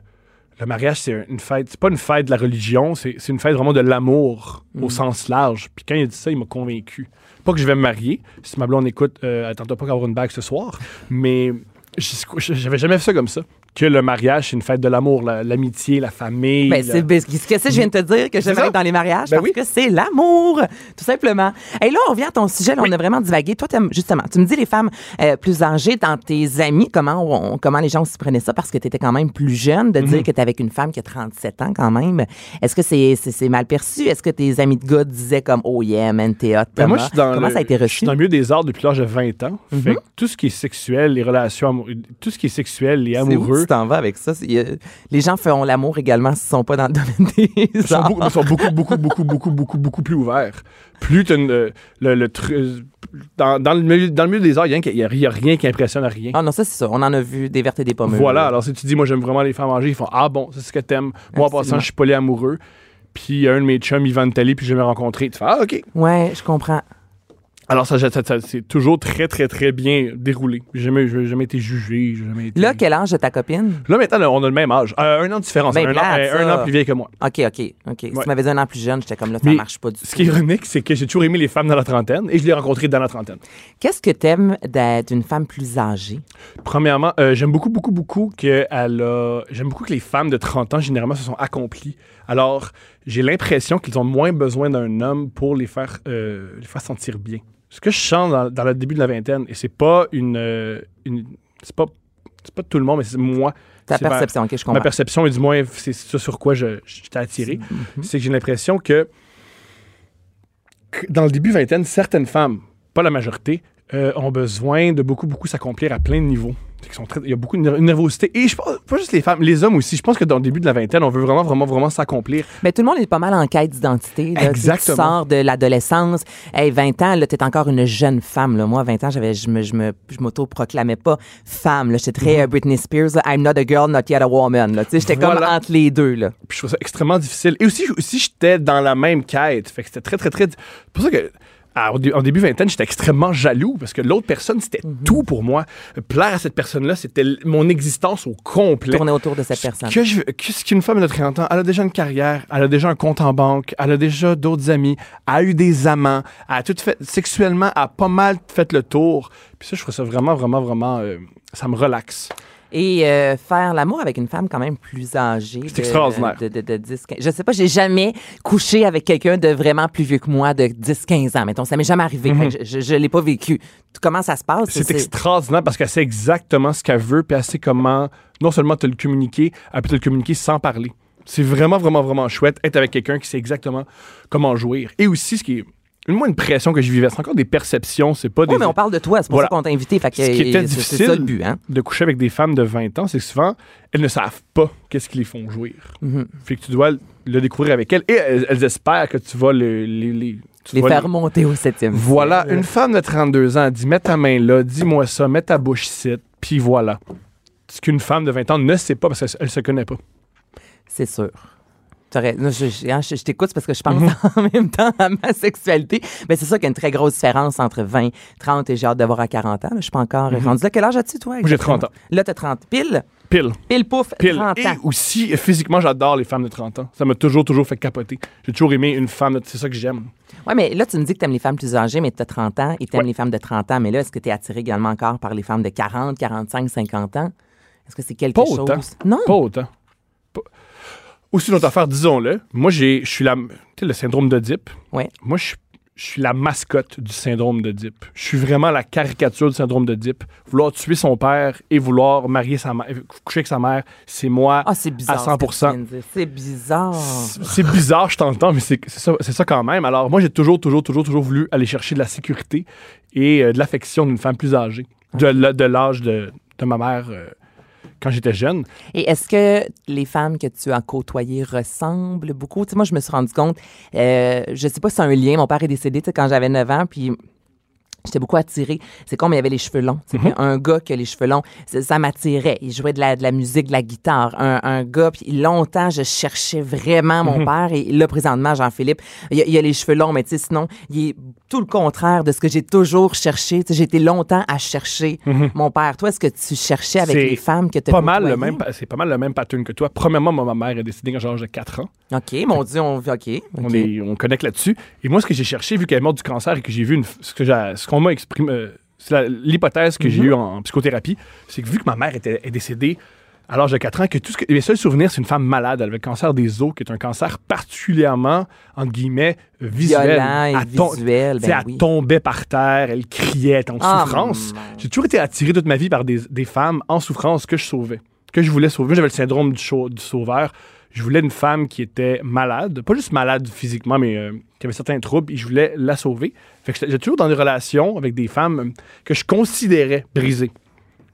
le mariage, c'est une fête. C'est pas une fête de la religion, c'est une fête vraiment de l'amour Mm. au sens large. Puis quand il a dit ça, il m'a convaincu. Pas que je vais me marier. Si ma blonde écoute, euh, attends pas qu'avoir une bague ce soir. Mais je- j'avais jamais fait ça comme ça. Que le mariage, c'est une fête de l'amour, la- l'amitié, la famille. Ben, la- c'est ben, ce que je viens de te dire que j'aimerais dans les mariages Ben parce oui. que c'est l'amour, tout simplement. Et là, on revient à ton sujet, là, on a vraiment divagué. Toi, justement, tu me dis les femmes euh, plus âgées, dans tes amis, comment, on- comment les gens s'y prenaient ça? Parce que tu étais quand même plus jeune, de Mhm. dire que tu avec une femme qui a 37 ans quand même. Est-ce que c'est mal perçu? Est-ce que tes amis de gars disaient comme Oh yeah, man, t'es hot, Ben, moi, Thomas? je suis dans Comment le- ça a été Je suis reçu? Mhm. dans le milieu des arts depuis l'âge de 20 ans. Fait que tout ce qui est sexuel, les relations tout ce qui est sexuel et amoureux, tu t'en vas avec ça? Il a- les gens font l'amour également s'ils sont pas dans le domaine des Ils sont, arts. beaucoup, ils sont beaucoup, beaucoup, beaucoup, beaucoup, beaucoup, beaucoup plus ouverts. Plus une- euh, le, le tru- dans, dans le milieu, dans le milieu des arts, il n'y a, il rien qui impressionne à rien. Ah non, ça, c'est ça. On en a vu des vertes et des pommes. voilà, alors si tu dis, moi j'aime vraiment les femmes manger, ils font Ah bon, c'est ce que t'aimes. Moi en passant, je suis polyamoureux. Puis il y a un de mes chums, Yvan Tally, puis je l'ai rencontré. Tu fais Ah, OK. Ouais, je comprends. Alors ça, ça- ça- c'est toujours très, très, très bien déroulé. J'ai jamais, jamais été jugé. Jamais été... Là, quel âge de ta copine? Là, maintenant, on a le même âge. Euh, un an de différence. Ben un, an, plate, euh, un an plus vieille que moi. OK, OK, OK. Si tu m'avais dit un an plus jeune, j'étais comme là, ça Mais marche pas du Ce qui est tout. ironique, c'est que j'ai toujours aimé les femmes dans la trentaine et je l'ai rencontré dans la trentaine. Qu'est-ce que t'aimes d'être une femme plus âgée? Premièrement, euh, j'aime beaucoup, beaucoup, beaucoup que elle a... J'aime beaucoup que les femmes de 30 ans, généralement, se sont accomplies Alors, j'ai l'impression qu'ils ont moins besoin d'un homme pour les faire, euh, les faire sentir bien. Ce que je sens dans, dans le début de la vingtaine, et c'est pas une. euh, une- c'est pas, c'est pas tout le monde, mais c'est moi. Ta C'est ma- perception, OK, je Ma comprends. perception, et du moins, c'est ça sur quoi je- j'étais attiré. C'est que j'ai l'impression que, que dans le début vingtaine, certaines femmes, pas la majorité, euh, ont besoin de beaucoup, beaucoup s'accomplir à plein de niveaux. Sont très- Il y a beaucoup de ner- nervosité. Et je pense, pas juste les femmes, les hommes aussi. Je pense que dans le début de la vingtaine, on veut vraiment, vraiment, vraiment s'accomplir. Mais tout le monde est pas mal en quête d'identité. là. Tu sais, Exactement. Tu sors de l'adolescence. Hey, 20 ans, là, t'es encore une jeune femme. Là. Moi, 20 ans, j'avais, je me, je me, je m'auto-proclamais pas femme. Là. J'étais très euh, Britney Spears. là. I'm not a girl, not yet a woman. Là. Tu sais, J'étais comme entre les deux. Là. Puis je trouve ça extrêmement difficile. Et aussi, aussi j'étais dans la même quête. Fait que c'était très, très, très. C'est pour ça que. Dé- en début vingtaine, j'étais extrêmement jaloux parce que l'autre personne, c'était Mhm. tout pour moi. Plaire à cette personne-là, c'était mon existence au complet. Tourner autour de cette Ce personne. Que je, qu'est-ce qu'une femme de 30 ans? Elle a déjà une carrière, elle a déjà un compte en banque, elle a déjà d'autres amis, elle a eu des amants, elle a tout fait sexuellement, elle a pas mal fait le tour. Puis ça, je trouve ça vraiment, vraiment, vraiment, euh, ça me relaxe. Et euh, faire l'amour avec une femme quand même plus âgée. C'est extraordinaire. De, de, de 10, 15. Je sais pas, j'ai jamais couché avec quelqu'un de vraiment plus vieux que moi, de 10-15 ans. Mettons, ça m'est jamais arrivé. Que je, je l'ai pas vécu. Comment ça se passe? Mhm. C'est extraordinaire parce qu'elle sait exactement ce qu'elle veut, puis elle sait comment non seulement te le communiquer, elle peut te le communiquer sans parler. C'est vraiment, vraiment, vraiment chouette être avec quelqu'un qui sait exactement comment jouir. Et aussi, ce qui est une, moi, une pression que je vivais, c'est encore des perceptions, c'est pas des. Oui, mais on parle de toi. C'est pour Voilà. ça qu'on t'a invité. Fait que, Ce qui était c'est- difficile- C'est ça le but, hein? de coucher avec des femmes de 20 ans, c'est que souvent, elles ne savent pas qu'est-ce qui les font jouir. Mhm. Fait que tu dois le découvrir avec elles. Et elles, elles espèrent que tu vas le- les, les, tu Les vas faire monter au septième. Voilà, une femme de 32 ans dit mets ta main là, dis-moi ça, mets ta bouche ici, puis voilà. Ce qu'une femme de 20 ans ne sait pas parce qu'elle elle se connaît pas. C'est sûr. Je, hein, je- je t'écoute parce que je pense Mhm. en même temps à ma sexualité. Mais c'est ça qu'il y a une très grosse différence entre 20, 30 et j'ai hâte d'avoir à 40 ans. là. Je suis pas encore rendu là. Quel âge as-tu, toi? J'ai exactement? 30 ans. Là, t'as 30. Pile, Pile. pile, pouf, Pile. 30 Et ans. aussi, physiquement, j'adore les femmes de 30 ans. Ça m'a toujours, toujours fait capoter. J'ai toujours aimé une femme, de- c'est ça que j'aime. Ouais, mais là, tu me dis que t'aimes les femmes plus âgées, mais t'as 30 ans et t'aimes Ouais. les femmes de 30 ans. Mais là, est-ce que t'es attiré également encore par les femmes de 40, 45, 50 ans? Est-ce que c'est quelque Pas chose? autant. Non. Pas autant. Aussi, une autre affaire, disons-le. Moi, j'ai, je suis la. Tu sais, le syndrome d'Oedipe. Ouais. Moi, je, je suis la mascotte du syndrome d'Oedipe. Je suis vraiment la caricature du syndrome d'Oedipe. Vouloir tuer son père et vouloir marier sa mère, coucher avec sa mère, c'est moi. Ah, c'est bizarre. À ce que tu 100%. viens de dire. C'est bizarre. C'est bizarre, je t'entends, mais c'est ça, ça quand même. Alors, moi, j'ai toujours, toujours, toujours, toujours voulu aller chercher de la sécurité et euh, de l'affection d'une femme plus âgée, de, de l'âge de, de ma mère euh, quand j'étais jeune. Et est-ce que les femmes que tu as côtoyées ressemblent beaucoup? Tu sais, moi, je me suis rendu compte, euh, je sais pas si c'est un lien, mon père est décédé quand j'avais 9 ans, puis j'étais beaucoup attirée. C'est comme il avait les cheveux longs. Mhm. Un gars qui a les cheveux longs, ça, ça m'attirait. Il jouait de la, de la musique, de la guitare. Un, un gars, puis longtemps, je cherchais vraiment Mhm. mon père. Et là, présentement, Jean-Philippe, il, a- il a les cheveux longs, mais tu sais, sinon, il est tout le contraire de ce que j'ai toujours cherché. J'ai été longtemps à chercher mon père. Toi, est-ce que tu cherchais avec Mhm. Les femmes que tu Pas mal le même, c'est pas mal le même pattern que toi. Premièrement, moi, ma mère est décédée quand de 4 ans. OK, mon Dieu, on OK. OK. On, est, on connecte là-dessus. Et moi, ce que j'ai cherché, vu qu'elle est morte du cancer et que j'ai vu une, ce qu'on m'a exprimé, euh, c'est l'hypothèse que j'ai eue en, en psychothérapie, c'est que vu que ma mère était, est décédée à l'âge de 4 ans, que tout ce que, mes seuls souvenirs, c'est une femme malade. Elle avait le cancer des os, qui est un cancer particulièrement, entre guillemets, visuel. Violent et Elle tom- visuel, ben elle oui. tombait par terre, elle criait, elle était en Ah, souffrance. mon- J'ai toujours été attiré toute ma vie par des, des femmes en souffrance que je sauvais, que je voulais sauver. J'avais le syndrome du, chau- du sauveur. Je voulais une femme qui était malade, pas juste malade physiquement, mais euh, qui avait certains troubles, et je voulais la sauver. Fait que j'étais toujours dans des relations avec des femmes euh, que je considérais brisées.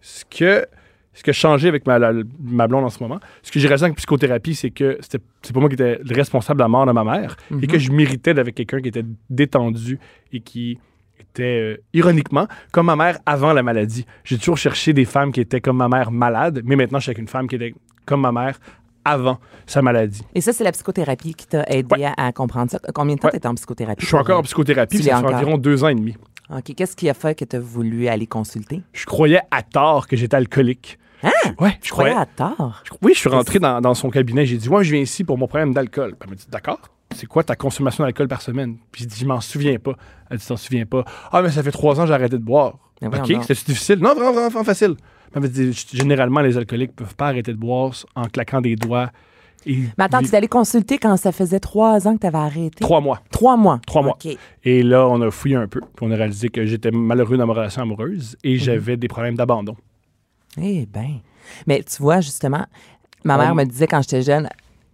Ce que, ce que je changeais avec ma, la- ma blonde en ce moment, ce que j'ai réalisé en psychothérapie, c'est que c'est pas moi qui étais le responsable de la mort de ma mère et que je méritais d'avec quelqu'un qui était détendu et qui était euh, ironiquement comme ma mère avant la maladie. J'ai toujours cherché des femmes qui étaient comme ma mère malade, mais maintenant je suis avec une femme qui était comme ma mère avant sa maladie. Et ça, c'est la psychothérapie qui t'a aidé Ouais. à, à comprendre ça. Combien de temps Ouais. t'étais en psychothérapie? Je suis encore en psychothérapie, ça fait environ deux ans et demi. OK. Qu'est-ce qui a fait que tu as voulu aller consulter? Je croyais à tort que j'étais alcoolique. Hein? Ouais, je croyais à tort. Oui, je suis rentré dans, dans son cabinet. J'ai dit, ouais, je viens ici pour mon problème d'alcool. Elle m'a dit, d'accord. C'est quoi ta consommation d'alcool par semaine? Puis j'ai dit, je m'en souviens pas. Elle dit, t'en souviens pas. Ah, mais ça fait trois ans que j'ai arrêté de boire. Mais OK, c'était difficile? Non, vraiment, vraiment, vraiment facile. Elle m'a dit, généralement, les alcooliques peuvent pas arrêter de boire en claquant des doigts Et Mais attends, les- tu es allé consulter quand ça faisait trois ans que tu avais arrêté? Trois mois. Trois mois. Trois mois. Et là, on a fouillé un peu. Puis on a réalisé que j'étais malheureux dans ma relation amoureuse et j'avais des problèmes d'abandon. Eh bien. Mais tu vois, justement, ma mère On- me disait quand j'étais jeune,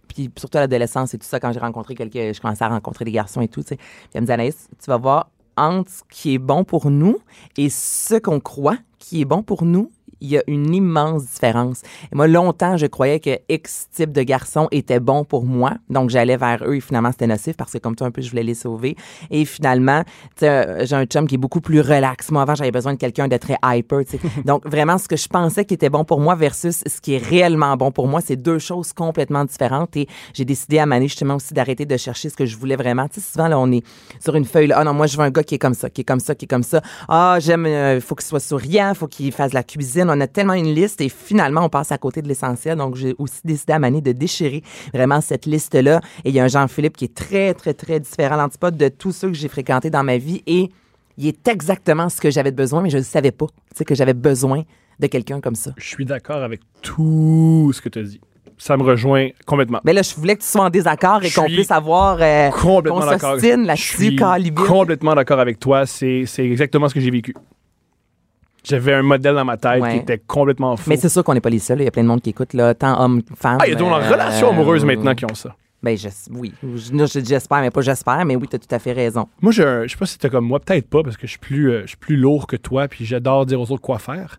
puis surtout à l'adolescence et tout ça, quand j'ai rencontré quelques. Je commençais à rencontrer des garçons et tout, tu sais. Puis elle me disait, Anaïs, tu vas voir entre ce qui est bon pour nous et ce qu'on croit qui est bon pour nous. Il y a une immense différence. Et moi, longtemps, je croyais que X type de garçon était bon pour moi. Donc, j'allais vers eux et finalement, c'était nocif parce que comme toi, un peu, je voulais les sauver. Et finalement, tu sais, euh, j'ai un chum qui est beaucoup plus relax. Moi, avant, j'avais besoin de quelqu'un de très hyper, tu sais. Donc, vraiment, ce que je pensais qui était bon pour moi versus ce qui est réellement bon pour moi, c'est deux choses complètement différentes. Et j'ai décidé à Mané, justement, aussi d'arrêter de chercher ce que je voulais vraiment. Tu sais, souvent, là, on est sur une feuille, là. Ah non, moi, je veux un gars qui est comme ça, qui est comme ça, qui est comme ça. Ah, j'aime, il faut qu'il soit souriant, faut qu'il fasse la cuisine. On a tellement une liste et finalement, on passe à côté de l'essentiel. Donc, j'ai aussi décidé à Mané de déchirer vraiment cette liste-là. Et il y a un Jean-Philippe qui est très, très, très différent, à l'antipode de tous ceux que j'ai fréquentés dans ma vie. Et il est exactement ce que j'avais besoin, mais je ne savais pas, tu sais, que j'avais besoin de quelqu'un comme ça. Je suis d'accord avec tout ce que tu as dit. Ça me rejoint complètement. Mais là, je voulais que tu sois en désaccord et qu'on puisse avoir euh, complètement qu'on d'accord. s'ostine Je là-dessus, complètement d'accord avec toi. C'est c'est exactement ce que j'ai vécu. J'avais un modèle dans ma tête Ouais. qui était complètement fou. Mais c'est sûr qu'on n'est pas les seuls. Il y a plein de monde qui écoute, là, tant hommes, femmes. ah, il y a des euh, relation amoureuse maintenant qui ont ça. Ben, je- oui. Je- je- J'espère, mais pas j'espère, mais oui, tu as tout à fait raison. Moi, un- je sais pas si c'était comme moi, peut-être pas, parce que je suis plus, euh, je suis plus lourd que toi, puis j'adore dire aux autres quoi faire.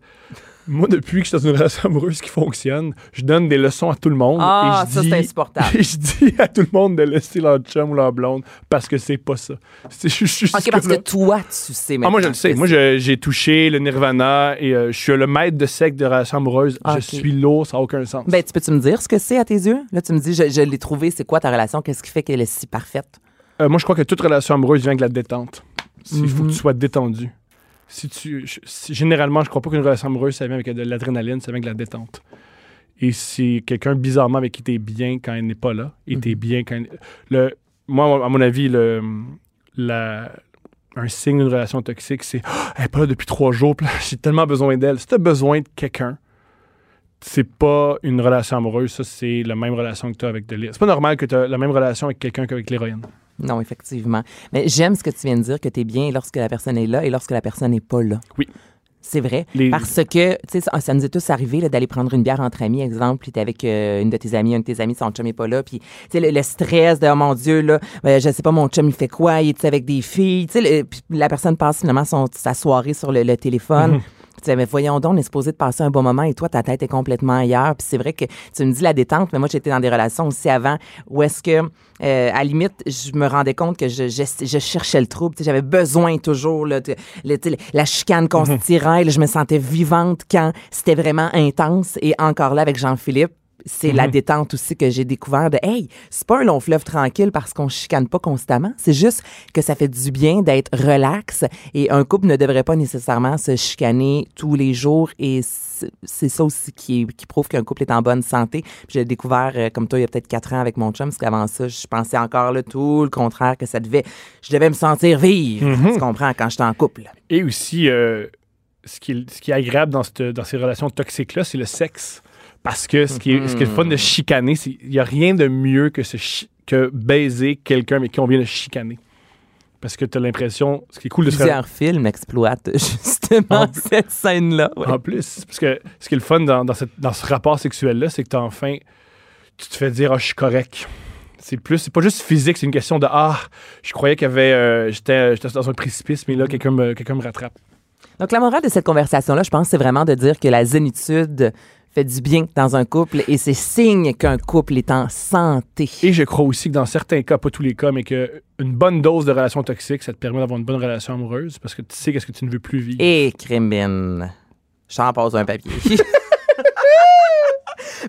Moi, depuis que je suis dans une relation amoureuse qui fonctionne, je donne des leçons à tout le monde. Ah, et je ça, c'est insupportable. Et je dis à tout le monde de laisser leur chum ou leur blonde parce que c'est pas ça. C'est suis OK, parce que toi, tu sais maintenant. Ah, moi, je le sais. Moi, j'ai touché le nirvana et euh, je suis le maître de secte de relation amoureuse. Je suis lourd, ça n'a aucun sens. Ben, tu peux-tu me dire ce que c'est à tes yeux? Là, tu me dis, je, je l'ai trouvé, c'est quoi ta relation? Qu'est-ce qui fait qu'elle est si parfaite? Euh, moi, je crois que toute relation amoureuse vient avec la détente. Il faut que Mhm. tu sois détendu. Si tu, si- généralement, je crois pas qu'une relation amoureuse, ça vient avec de l'adrénaline, ça vient avec la détente. Et c'est quelqu'un, bizarrement, avec qui tu es bien quand elle n'est pas là, et tu es bien quand... Le, moi, à mon avis, le, la, un signe d'une relation toxique, c'est Ah, elle n'est pas là depuis trois jours, j'ai tellement besoin d'elle. Si tu as besoin de quelqu'un, c'est pas une relation amoureuse, ça, c'est la même relation que tu as avec de l'héroïne. C'est pas normal que tu la même relation avec quelqu'un qu'avec l'héroïne. Non, effectivement. Mais j'aime ce que tu viens de dire, que tu es bien lorsque la personne est là et lorsque la personne n'est pas là. Oui. C'est vrai. Les- Parce que, tu sais, ça, ça nous est tous arrivé d'aller prendre une bière entre amis, exemple, puis t'es avec euh, une de tes amies, un de tes amis, son chum n'est pas là, puis, tu sais, le, le stress de, oh mon Dieu, là, ben, je sais pas, mon chum, il fait quoi, il est avec des filles, tu sais, la personne passe finalement son, sa soirée sur le, le téléphone. Tu sais, mais voyons donc, on est supposé de passer un bon moment et toi, ta tête est complètement ailleurs. Puis c'est vrai que tu me dis la détente, mais moi, j'étais dans des relations aussi avant où est-ce que, euh, à la limite, je me rendais compte que je, je, je cherchais le trouble. Tu sais, J'avais besoin toujours, là, de- le- tu sais, la chicane qu'on se tirait. là, je me sentais vivante quand c'était vraiment intense. Et encore là, avec Jean-Philippe, c'est la détente aussi que j'ai découvert de hey, c'est pas un long fleuve tranquille parce qu'on chicane pas constamment, c'est juste que ça fait du bien d'être relax et un couple ne devrait pas nécessairement se chicaner tous les jours et c'est ça aussi qui, qui prouve qu'un couple est en bonne santé. J'ai découvert euh, comme toi il y a peut-être quatre ans avec mon chum parce qu'avant ça, je pensais encore là, tout le contraire que ça devait je devais me sentir vivre, tu comprends quand j'étais en couple. Et aussi, euh, ce, qui est, ce qui est agréable dans, cette- dans ces relations toxiques-là, c'est le sexe. Parce que ce qui est, ce qui est le fun de chicaner, c'est il n'y a rien de mieux que, chi- que baiser quelqu'un avec qui on vient de chicaner. Parce que tu as l'impression, ce qui est cool de se Plusieurs films exploitent justement En- cette scène-là. ouais. En plus, parce que ce qui est le fun dans, dans, cette- dans ce rapport sexuel-là, c'est que t'as enfin, tu te fais dire, ah, je suis correct. C'est plus, c'est pas juste physique, c'est une question de, ah, je croyais qu'il y avait, euh, j'étais, j'étais dans un précipice, mais là, quelqu'un me, quelqu'un me rattrape. Donc, la morale de cette conversation-là, je pense, c'est vraiment de dire que la zénitude fait du bien dans un couple et c'est signe qu'un couple est en santé. Et je crois aussi que dans certains cas, pas tous les cas, mais qu'une bonne dose de relations toxiques, ça te permet d'avoir une bonne relation amoureuse parce que tu sais qu'est-ce que tu ne veux plus vivre. Et Crimbine. J'en pose un papier.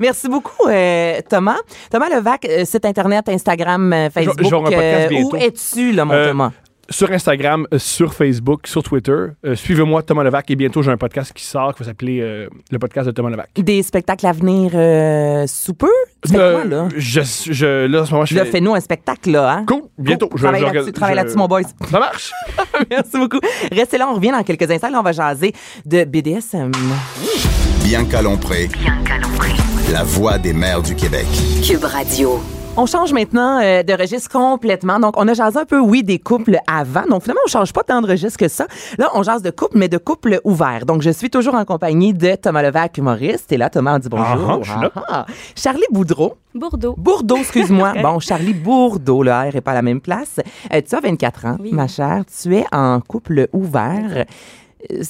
Merci beaucoup, euh, Thomas. Thomas Levac, euh, site Internet, Instagram, euh, Facebook. un où es-tu, là, mon Thomas? Sur Instagram, euh, sur Facebook, sur Twitter. Euh, Suivez-moi, Thomas Levac, et bientôt j'ai un podcast qui sort qui va s'appeler euh, le podcast de Thomas Levac. Des spectacles à venir euh, sous peu? Tu fais Euh, quoi, là? Je, je- là, en ce moment, je Là, fais... fais-nous un spectacle, là, hein? Cool, bientôt. Cool. Je- Travaille je- là-dessus, je- là-dessus, mon boys. Ça marche. Merci beaucoup. Restez là, on revient dans quelques instants. Là, on va jaser de BDSM. Bianca Lompré, Bianca Lompré. la voix des mères du Québec. Cube Radio. On change maintenant euh, de registre complètement. Donc, on a jasé un peu, oui, des couples avant. Donc, finalement, on change pas tant de registre que ça. Là, on jase de couple, mais de couple ouvert. Donc, je suis toujours en compagnie de Thomas Levac, humoriste. Et là, Thomas, on dit bonjour. Ah, ah, je suis là. Ah. Charlie Boudreau. Bordeaux. Bourdeau, excuse-moi. bon, Charlie Bourdeau, le R est pas à la même place. Euh, tu as 24 ans, Oui. ma chère. Tu es en couple ouvert. Euh,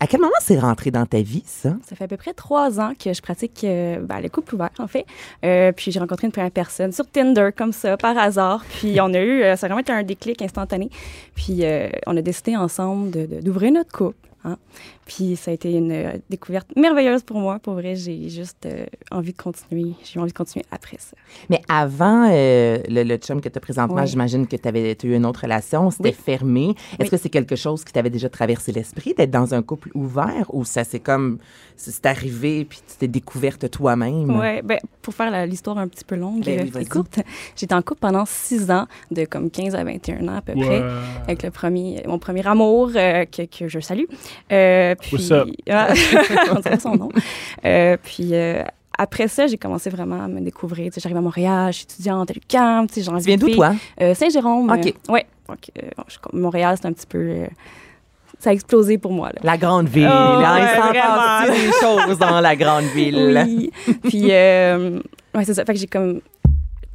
À quel moment c'est rentré dans ta vie, ça? Ça fait à peu près trois ans que je pratique euh, ben, le couple en fait. Euh, puis j'ai rencontré une première personne sur Tinder, comme ça, par hasard. Puis on a eu, euh, ça a vraiment été un déclic instantané. Puis on a décidé ensemble d'ouvrir notre couple. Hein. Puis ça a été une euh, découverte merveilleuse pour moi. Pour vrai, j'ai juste euh, envie de continuer. J'ai envie de continuer après ça. Mais avant euh, le, le chum que tu as présentement, Oui. j'imagine que tu avais eu une autre relation, c'était Oui. fermé. Est-ce Oui. que c'est quelque chose qui t'avait déjà traversé l'esprit d'être dans un couple ouvert ou ça c'est comme c'est arrivé puis tu t'es découverte toi-même? Ouais, ben, pour faire l'histoire un petit peu longue Ben oui, et courte, j'étais en couple pendant six ans, de comme 15 à 21 ans à peu près. Avec le premier, mon premier amour euh, que, que je salue. Euh, puis, up? Ah, on son nom. Euh, puis euh, après ça, j'ai commencé vraiment à me découvrir. Tu sais, J'arrive à Montréal, je suis étudiante à l'UQAM, tu viens d'où, toi? Euh, Saint-Jérôme. OK. je- Montréal, c'est un petit peu... euh, ça a explosé pour moi, là. La grande ville. Oh, hein, il ouais, s'en vraiment. passe des choses dans la grande ville. Oui. puis, euh, ouais, c'est ça. Fait que j'ai comme.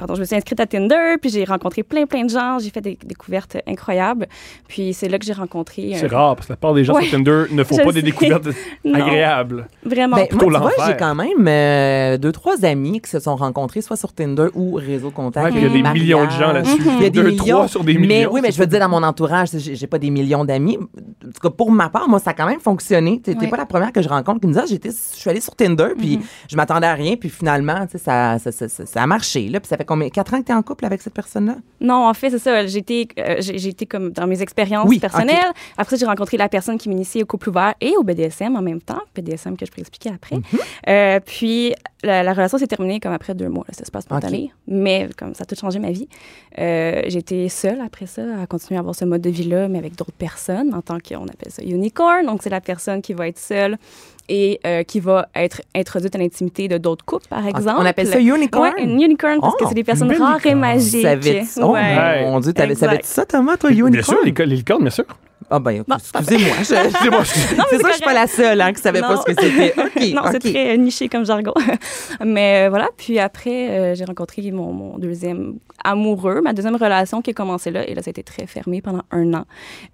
Pardon, je me suis inscrite à Tinder, puis j'ai rencontré plein, plein de gens. J'ai fait des découvertes incroyables. Puis c'est là que j'ai rencontré. C'est euh, rare, parce que la part des gens Ouais. sur Tinder ne font pas des découvertes agréables. Vraiment. Ben, moi, plutôt tu vois, l'enfer. j'ai quand même euh, deux, trois amis qui se sont rencontrés soit sur Tinder ou Réseau Contact. Ouais, puis il y a des mariage. millions de gens là-dessus. Il y a des Deux, millions. trois sur des mais millions. oui, mais je veux dire, dans mon entourage, j'ai pas des millions d'amis. En tout cas, pour ma part, moi, ça a quand même fonctionné. Tu n'es Ouais. pas la première que je rencontre qui me dit Ah, j'étais- je suis allée sur Tinder, puis Mm-hmm. je m'attendais à rien, puis finalement, tu sais, ça, ça, ça, ça- ça a marché. Là, puis ça fait combien? Quatre ans que tu es en couple avec cette personne-là? Non, en fait, c'est ça. J'ai été, euh, été comme dans mes expériences Oui, personnelles. Après, j'ai rencontré la personne qui m'initiait au couple ouvert et au BDSM en même temps. BDSM que je pourrais expliquer après. Mm-hmm. Euh, puis, la, la relation s'est terminée comme après deux mois. Ça se passe spontané. Mais comme ça a tout changé ma vie. Euh, été seule après ça à continuer à avoir ce mode de vie-là, mais avec d'autres personnes en tant qu'on appelle ça unicorn. Donc, c'est la personne qui va être seule et euh, qui va être introduite à l'intimité de d'autres couples, par exemple. On appelle ça unicorn? Ouais, une unicorn parce Oh, que c'est des personnes rares et magiques. Savais-tu- Oh Ouais. mon Dieu, t'avais- savais-tu ça, Thomas, toi, Bien unicorn? sûr, les, les licornes, bien sûr. Ah, ben, Bon, excusez-moi. je- Excusez-moi, excusez- C'est ça, je suis pas la seule hein, qui savait pas ce que c'était. OK. non, c'est très euh, niché comme jargon. Mais euh, voilà, puis après, euh, j'ai rencontré mon, mon deuxième amoureux, ma deuxième relation qui a commencé là. Et là, ça a été très fermé pendant un an.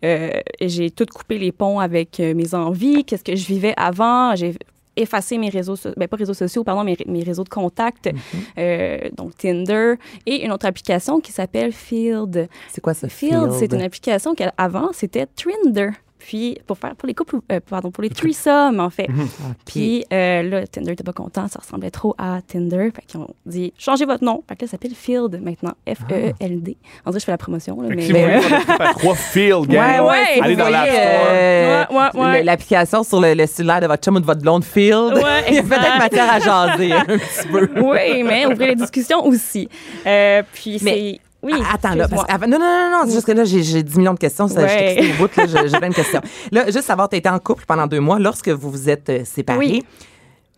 Euh, j'ai tout coupé les ponts avec mes envies, qu'est-ce que je vivais avant. J'ai effacé mes réseaux, so- ben pas réseaux sociaux, pardon, mes, mes réseaux de contact, Mm-hmm. euh, donc Tinder, et une autre application qui s'appelle Field. C'est quoi ça, Field, c'est une application qu'avant, c'était Trinder. Puis, pour faire, pour les couples, euh, pardon, pour les threesomes, en fait. Puis euh, là, Tinder n'était pas content, ça ressemblait trop à Tinder. Fait qu'ils ont dit, changez votre nom. Fait que là, ça s'appelle Field maintenant, F-E-E-L-D. On dirait que je fais la promotion, là, mais... si vous voulez à trois field, gang, Ouais, ouais, allez vous dans l'App voyez, Store. euh, Ouais, ouais, L'application sur le, le cellulaire de votre chum ou de votre blonde Field. Ouais, Il y a peut-être matière à jaser un petit peu. oui, mais ouvrir les discussions aussi. Euh, puis Mais- c'est... Oui, Ah, Attends, là, parce non, non, non, non, c'est juste que là, j'ai j'ai 10 millions de questions, ça, Ouais. bout, là, j'ai plein de questions. Là, juste savoir, tu été en couple pendant deux mois, lorsque vous vous êtes euh, séparés, Oui.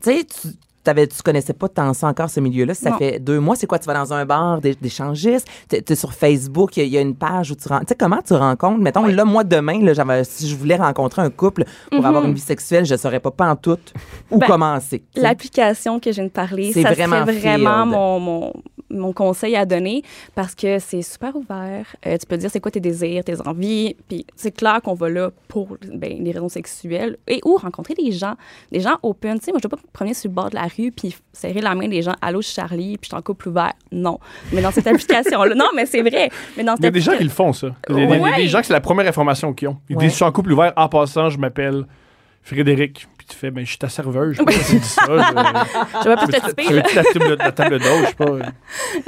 tu sais, tu tu connaissais pas tant ça encore, ce milieu-là, ça Non. fait deux mois, c'est quoi, tu vas dans un bar d'é- d'échangistes, tu es sur Facebook, il y, a- il y a une page où tu rencontres, tu sais, comment tu rencontres, mettons, là, moi, demain, là, si je voulais rencontrer un couple pour avoir une vie sexuelle, je saurais pas, pas en tout où. Ben, commencer. L'application que je viens de parler, C'est ça vraiment vraiment mon, mon, mon conseil à donner parce que c'est super ouvert. Euh, tu peux dire c'est quoi tes désirs, tes envies. Puis c'est clair qu'on va là pour ben, les raisons sexuelles et ou rencontrer des gens, des gens open. Tu sais, moi, je ne vais pas me promener sur le bord de la rue puis serrer la main des gens. Allô, je suis Charlie, puis je suis en couple ouvert. Non. Mais dans cette application-là, non, mais c'est vrai. Mais dans Il y a des gens qui cette le font, ça. Il y a des, Ouais. des gens que c'est la première information qu'ils ont. Ils Ouais. disent, je suis en couple ouvert. En passant, je m'appelle Frédéric. Tu fais, ben, je suis ta serveuse. Je sais pas pourquoi tu dis ça. Je, vais plus je, te là. la table, la table d'eau, je sais pas.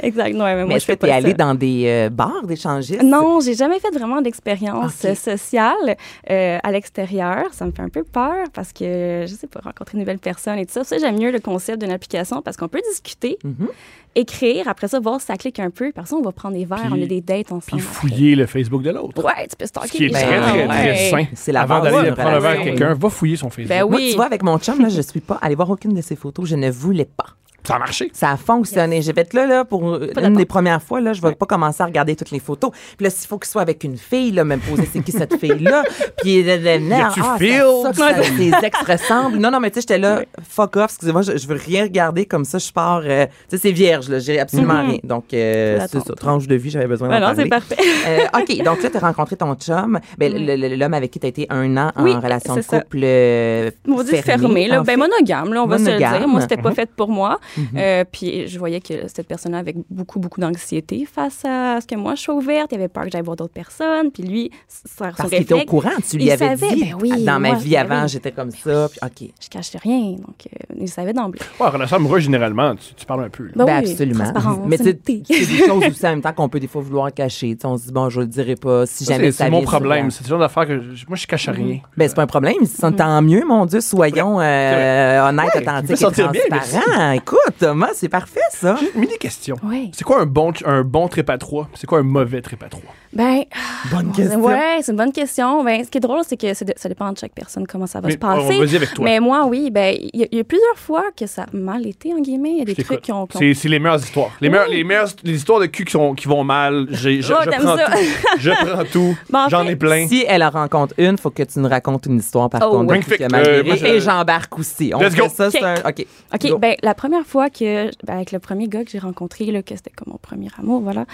Exact. Non, mais moi, Mais je est-ce que fais tu es pas allé ça. dans des euh, bars d'échangistes? Non, j'ai jamais fait vraiment d'expérience sociale euh, à l'extérieur. Ça me fait un peu peur parce que, je sais pas, rencontrer une nouvelle personne et tout ça. Ça, j'aime mieux le concept d'une application parce qu'on peut discuter, Mhm. Écrire, après ça, voir si ça clique un peu. Par ça, on va prendre des verres, Puis- on a des dates Puis ensemble. fouiller le Facebook de l'autre. Ouais, tu peux stalker Ce qui est les très, gens, très, très ouais. sain. C'est la Avant base d'aller d'une prendre un verre à relation. quelqu'un, va fouiller son Facebook. Ben Moi, oui. tu vois, avec mon chum, là, je suis pas allée voir aucune de ses photos. Je ne voulais pas. Ça a marché. Ça a fonctionné. J'ai fait là, là, pour une d'attente. des premières fois, là, je vais pas commencer à regarder toutes les photos. Puis là, s'il faut qu'il soit avec une fille, là, me poser c'est qui cette fille-là? Puis, là, là, là, Y a-tu ah, ça que ça- ses ex ressemblent. Non, non, mais tu sais, j'étais là, fuck off, excusez-moi, je, je veux rien regarder comme ça, je pars. euh, tu sais, c'est vierge, là, j'ai absolument rien. Donc, euh, c'est ça, tranche de vie, j'avais besoin d'en non, c'est parfait. Euh, OK, donc là, tu as rencontré ton chum, ben, le- l'homme avec qui tu as été un an Oui, en relation de couple euh, On dit fermé, là. en Ben, monogame, là, on va se le dire. Moi, c'était pas fait pour moi. Mhm. Euh, puis je voyais que cette personne-là avait beaucoup, beaucoup d'anxiété face à ce que moi, je sois ouverte. Il avait peur que j'aille voir d'autres personnes. Puis lui, son Parce qu'il était au courant, tu lui il avais savait, dit. ben oui, dans ma moi, vie ben avant, j'étais comme ça. Puis, OK. je cachais rien. Donc, euh, il savait d'emblée. Ouais, relation amoureuse, généralement, tu, tu parles un peu. là. Ben Ben, oui, absolument. Mais c'est des choses aussi en même temps qu'on peut des fois vouloir cacher. On se dit, bon, je le dirai pas si Ça, jamais C'est ça c'est mon problème. C'est le genre d'affaire que je- moi, je cache rien. Ben, c'est pas un problème. C'est tant mieux, mon Dieu. Soyons euh, honnêtes, authentiques et sentir bien, transparents. Écoute, Thomas, c'est parfait, ça. Mini question. Oui. C'est quoi un bon, un bon à trois? C'est quoi un mauvais à trois? Ben, Bonne bon, question. ouais, c'est une bonne question. Ben, ce qui est drôle, c'est que ça dépend de chaque personne comment ça va Mais, se passer. on va dire avec toi. Mais moi, oui, ben, il y, y a plusieurs fois que ça a mal été, en guillemets. Il y a des trucs qui ont. C'est c'est les meilleures histoires. Les, meilleures, les meilleures les histoires de cul qui, sont, qui vont mal, j'ai- je, Oh, je t'aimes prends ça. tout. Je prends tout. En J'en fait, ai plein. Si elle en rencontre une, faut que tu nous racontes une histoire, par Oh, contre, mal Euh, moi, Et j'embarque aussi. On Let's go. ça, OK. un... OK. OK, Go. ben, la première fois que, ben, avec le premier gars que j'ai rencontré, là, que c'était comme mon premier amour, voilà,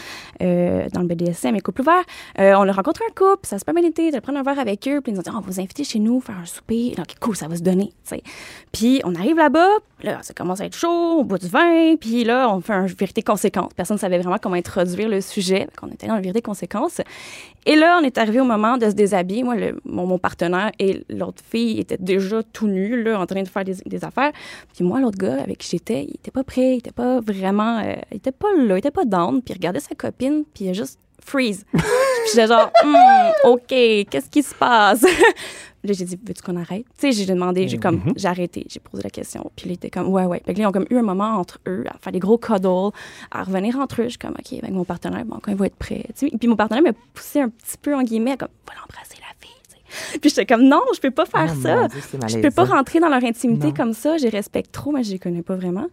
euh, dans le BDSM et couple euh, on a rencontré un couple, ça s'est pas mal été, de prendre un verre avec eux, puis ils nous ont dit, on va vous inviter chez nous, faire un souper. Donc, cool, ça va se donner. Puis, on arrive là-bas, là, ça commence à être chaud, on boit du vin, puis là, on fait un vérité-conséquence. Personne ne savait vraiment comment introduire le sujet, on était dans le vérité-conséquence. Et là, on est arrivé au moment de se déshabiller. Moi, mon, mon partenaire et l'autre fille étaient déjà tout nus, là, en train de faire des, des affaires. Puis moi, l'autre gars avec qui j'étais, il était pas prêt, il était pas vraiment, euh, il était pas là, il était pas down. Puis il regardait sa copine, puis il a juste freeze. j'étais genre, Hmm, ok, qu'est-ce qui se passe? Là, j'ai dit, veux-tu qu'on arrête? Tu sais, j'ai demandé, j'ai comme, j'ai arrêté, j'ai posé la question. Puis il était comme, ouais, ouais. Puis là, ils ont comme eu un moment entre eux, à faire des gros cuddles, à revenir entre eux. Je suis comme, OK, avec mon partenaire, bon, quand il va être prêt. Tu sais, Puis mon partenaire m'a poussé un petit peu, en guillemets, comme, va l'embrasser la fille. Puis j'étais comme, non, je peux pas faire Oh, ça. Dieu, c'est Je peux pas rentrer dans leur intimité Non. comme ça. Je les respecte trop, mais je les connais pas vraiment.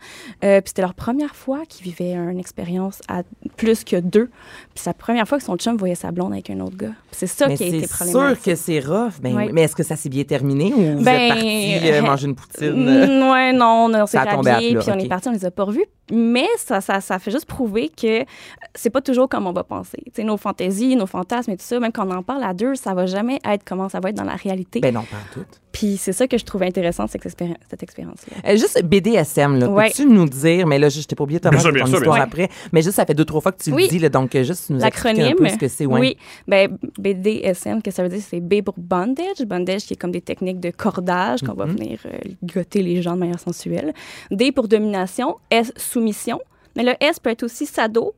Euh, puis c'était leur première fois qu'ils vivaient une expérience à plus que deux. Puis c'est la première fois que son chum voyait sa blonde avec un autre gars. C'est ça Mais qui a été c'est problématique. sûr que c'est rough. Ben, Oui. Mais est-ce que ça s'est bien terminé ou vous Ben, êtes partis euh, euh, manger une poutine? Ouais, non, on, s'est Ça rhabillés, puis on est parti, on les a pas revus. Mais ça, ça, ça fait juste prouver que c'est pas toujours comme on va penser. Tu sais, nos fantaisies, nos fantasmes et tout ça, même quand on en parle à deux, ça va jamais être comment ça va être dans la réalité. Ben non, pas en tout. Puis c'est ça que je trouvais intéressant, cette, expéri- cette expérience-là. Euh, juste BDSM, là. Ouais. Peux-tu nous dire, mais là, je t'ai pas oublié, Thomas, Bien sûr, bien ton sûr, histoire bien après. Mais juste, ça fait deux, trois fois que tu Oui. le dis, là, donc euh, juste nous expliquer un L'acronyme, peu ce que c'est. ouais. oui. Ben, BDSM, que ça veut dire, c'est B pour bondage. Bondage, qui est comme des techniques de cordage, qu'on va venir euh, les gens de manière sensuelle. D pour domination. S, soumission. Mais le S peut être aussi sado.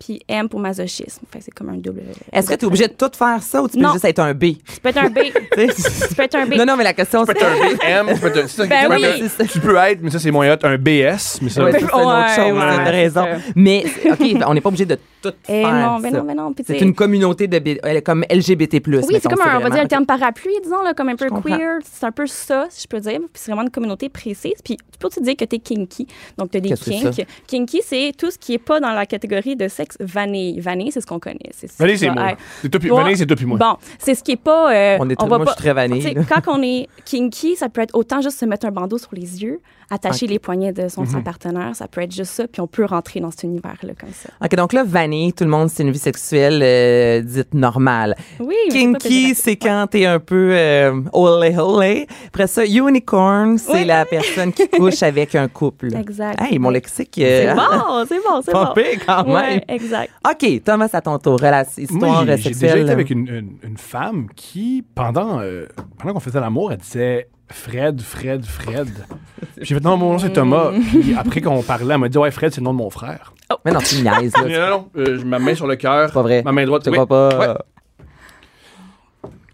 Puis M pour masochisme. Fait que c'est comme un double. Est-ce que tu es obligé de tout faire ça ou tu peux Non. juste être un B? Tu peux être un B. Tu tu peux être un B. non, non, mais la question, Tu c'est. peux être un BM, tu peux être un- ça, Ben tu peux oui. être un- Tu peux être, mais ça, c'est moins hot, un BS. Mais ça, Ouais, c'est une autre Ouais, chose, ouais, raison. Mais, OK, on n'est pas obligé de tout Eh faire. non, ben ben non. C'est tu une communauté de B- elle est comme LGBT+. Oui, c'est comme un, on va dire, le terme parapluie, disons, là, comme un peu queer. C'est un peu ça, si je peux dire. Puis c'est vraiment une communauté précise. Puis tu peux aussi dire que tu es kinky. Donc, tu as des kinks. Kinky, c'est tout ce qui n'est pas dans la catégorie de sexe vanille. Vanille, c'est ce qu'on connaît. C'est ce Vanille, c'est moi. C'est Ouais. Vanille, c'est toi puis moi. Bon, c'est ce qui est pas. euh, On est on va moi, pas- je suis très vanille. Quand on est kinky, ça peut être autant juste se mettre un bandeau sur les yeux, attacher les poignets de son, Mhm. son partenaire. Ça peut être juste ça, puis on peut rentrer dans cet univers-là comme ça. OK, donc là, vanille, tout le monde, c'est une vie sexuelle euh, dite normale. Oui, c'est Kinky, c'est quand t'es un peu euh, olé olé. Après ça, unicorn, c'est Oui. la personne qui couche avec un couple. Exact. Hey, mon lexique. C'est euh, bon, c'est bon, c'est bon. quand même. Ouais, exact. OK, Thomas, à ton tour. Relation, histoire Moi, j'ai- déjà été avec une, une- une femme qui, pendant, euh, pendant qu'on faisait l'amour, elle disait Fred, Fred, Fred. Puis j'ai fait non, mon nom c'est Thomas. Puis après qu'on parlait, elle m'a dit ouais, Fred, c'est le nom de mon frère. Mais non, tu me niaises, là. Non, non, non, euh, je- ma main sur le cœur. C'est pas vrai. Ma main droite. Tu oui. crois pas? Ouais.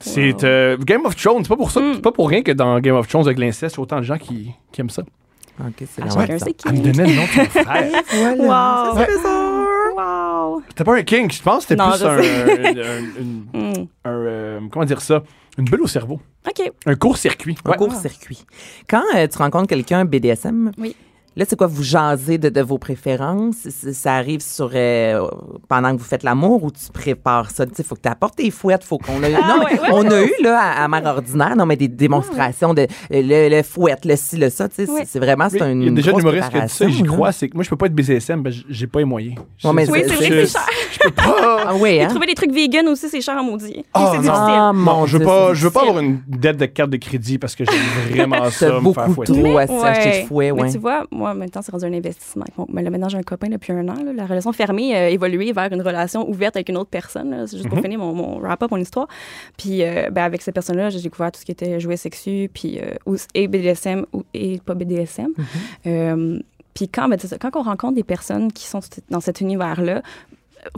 C'est euh, Game of Thrones. C'est pas pour ça. Mm. C'est pas pour rien que dans Game of Thrones, avec l'inceste, il y a autant de gens qui, qui aiment ça. OK, c'est Ah, la chacun ouais, ses Elle me donnait le nom de son frère. Voilà. Wow. Wow. C'était pas un king, je pense c'était plus un, un- euh, comment dire ça? Une bulle au cerveau. OK. Un court-circuit. Un Ouais. court-circuit. Quand euh, tu rencontres quelqu'un BDSM, Oui. Là, c'est quoi, vous jasez de, de vos préférences? Ça arrive sur euh, pendant que vous faites l'amour ou tu prépares ça? Tu sais, faut que tu apportes tes fouettes, faut qu'on a. non, mais Ah, ouais, ouais. on a eu, là, à, à Mère Ordinaire, non, mais des démonstrations de le, le fouette, le ci, le ça, tu sais, Ouais. c'est- c'est vraiment, c'est Mais une Il y a déjà un grosse humoriste qui a dit ça et j'y crois. C'est que moi, je peux pas être BCSM, ben, j'ai pas les moyens. Ouais, mais Oui, c'est- c'est vrai je- que c'est cher. Je peux pas. Ah oui, hein? trouver des trucs vegan aussi, c'est cher en maudit. Ah, c'est non. difficile. Ah, je veux pas, je veux pas avoir une dette de carte de crédit parce que j'ai vraiment ça T'as à me faire beaucoup fouetter. trop à Ouais. s'acheter de fouet, Mais ouais. tu vois, moi, maintenant, c'est rendu un investissement. Mais le ménage d'un copain depuis un an, là, la relation fermée a évolué vers une relation ouverte avec une autre personne. C'est juste Mhm. pour finir mon, mon wrap-up, mon histoire. Puis, euh, ben, avec cette personne-là, j'ai découvert tout ce qui était jouets sexu, puis euh, et BDSM ou, et pas BDSM. Mhm. Euh, puis quand, ben, ça, quand on rencontre des personnes qui sont dans cet univers-là,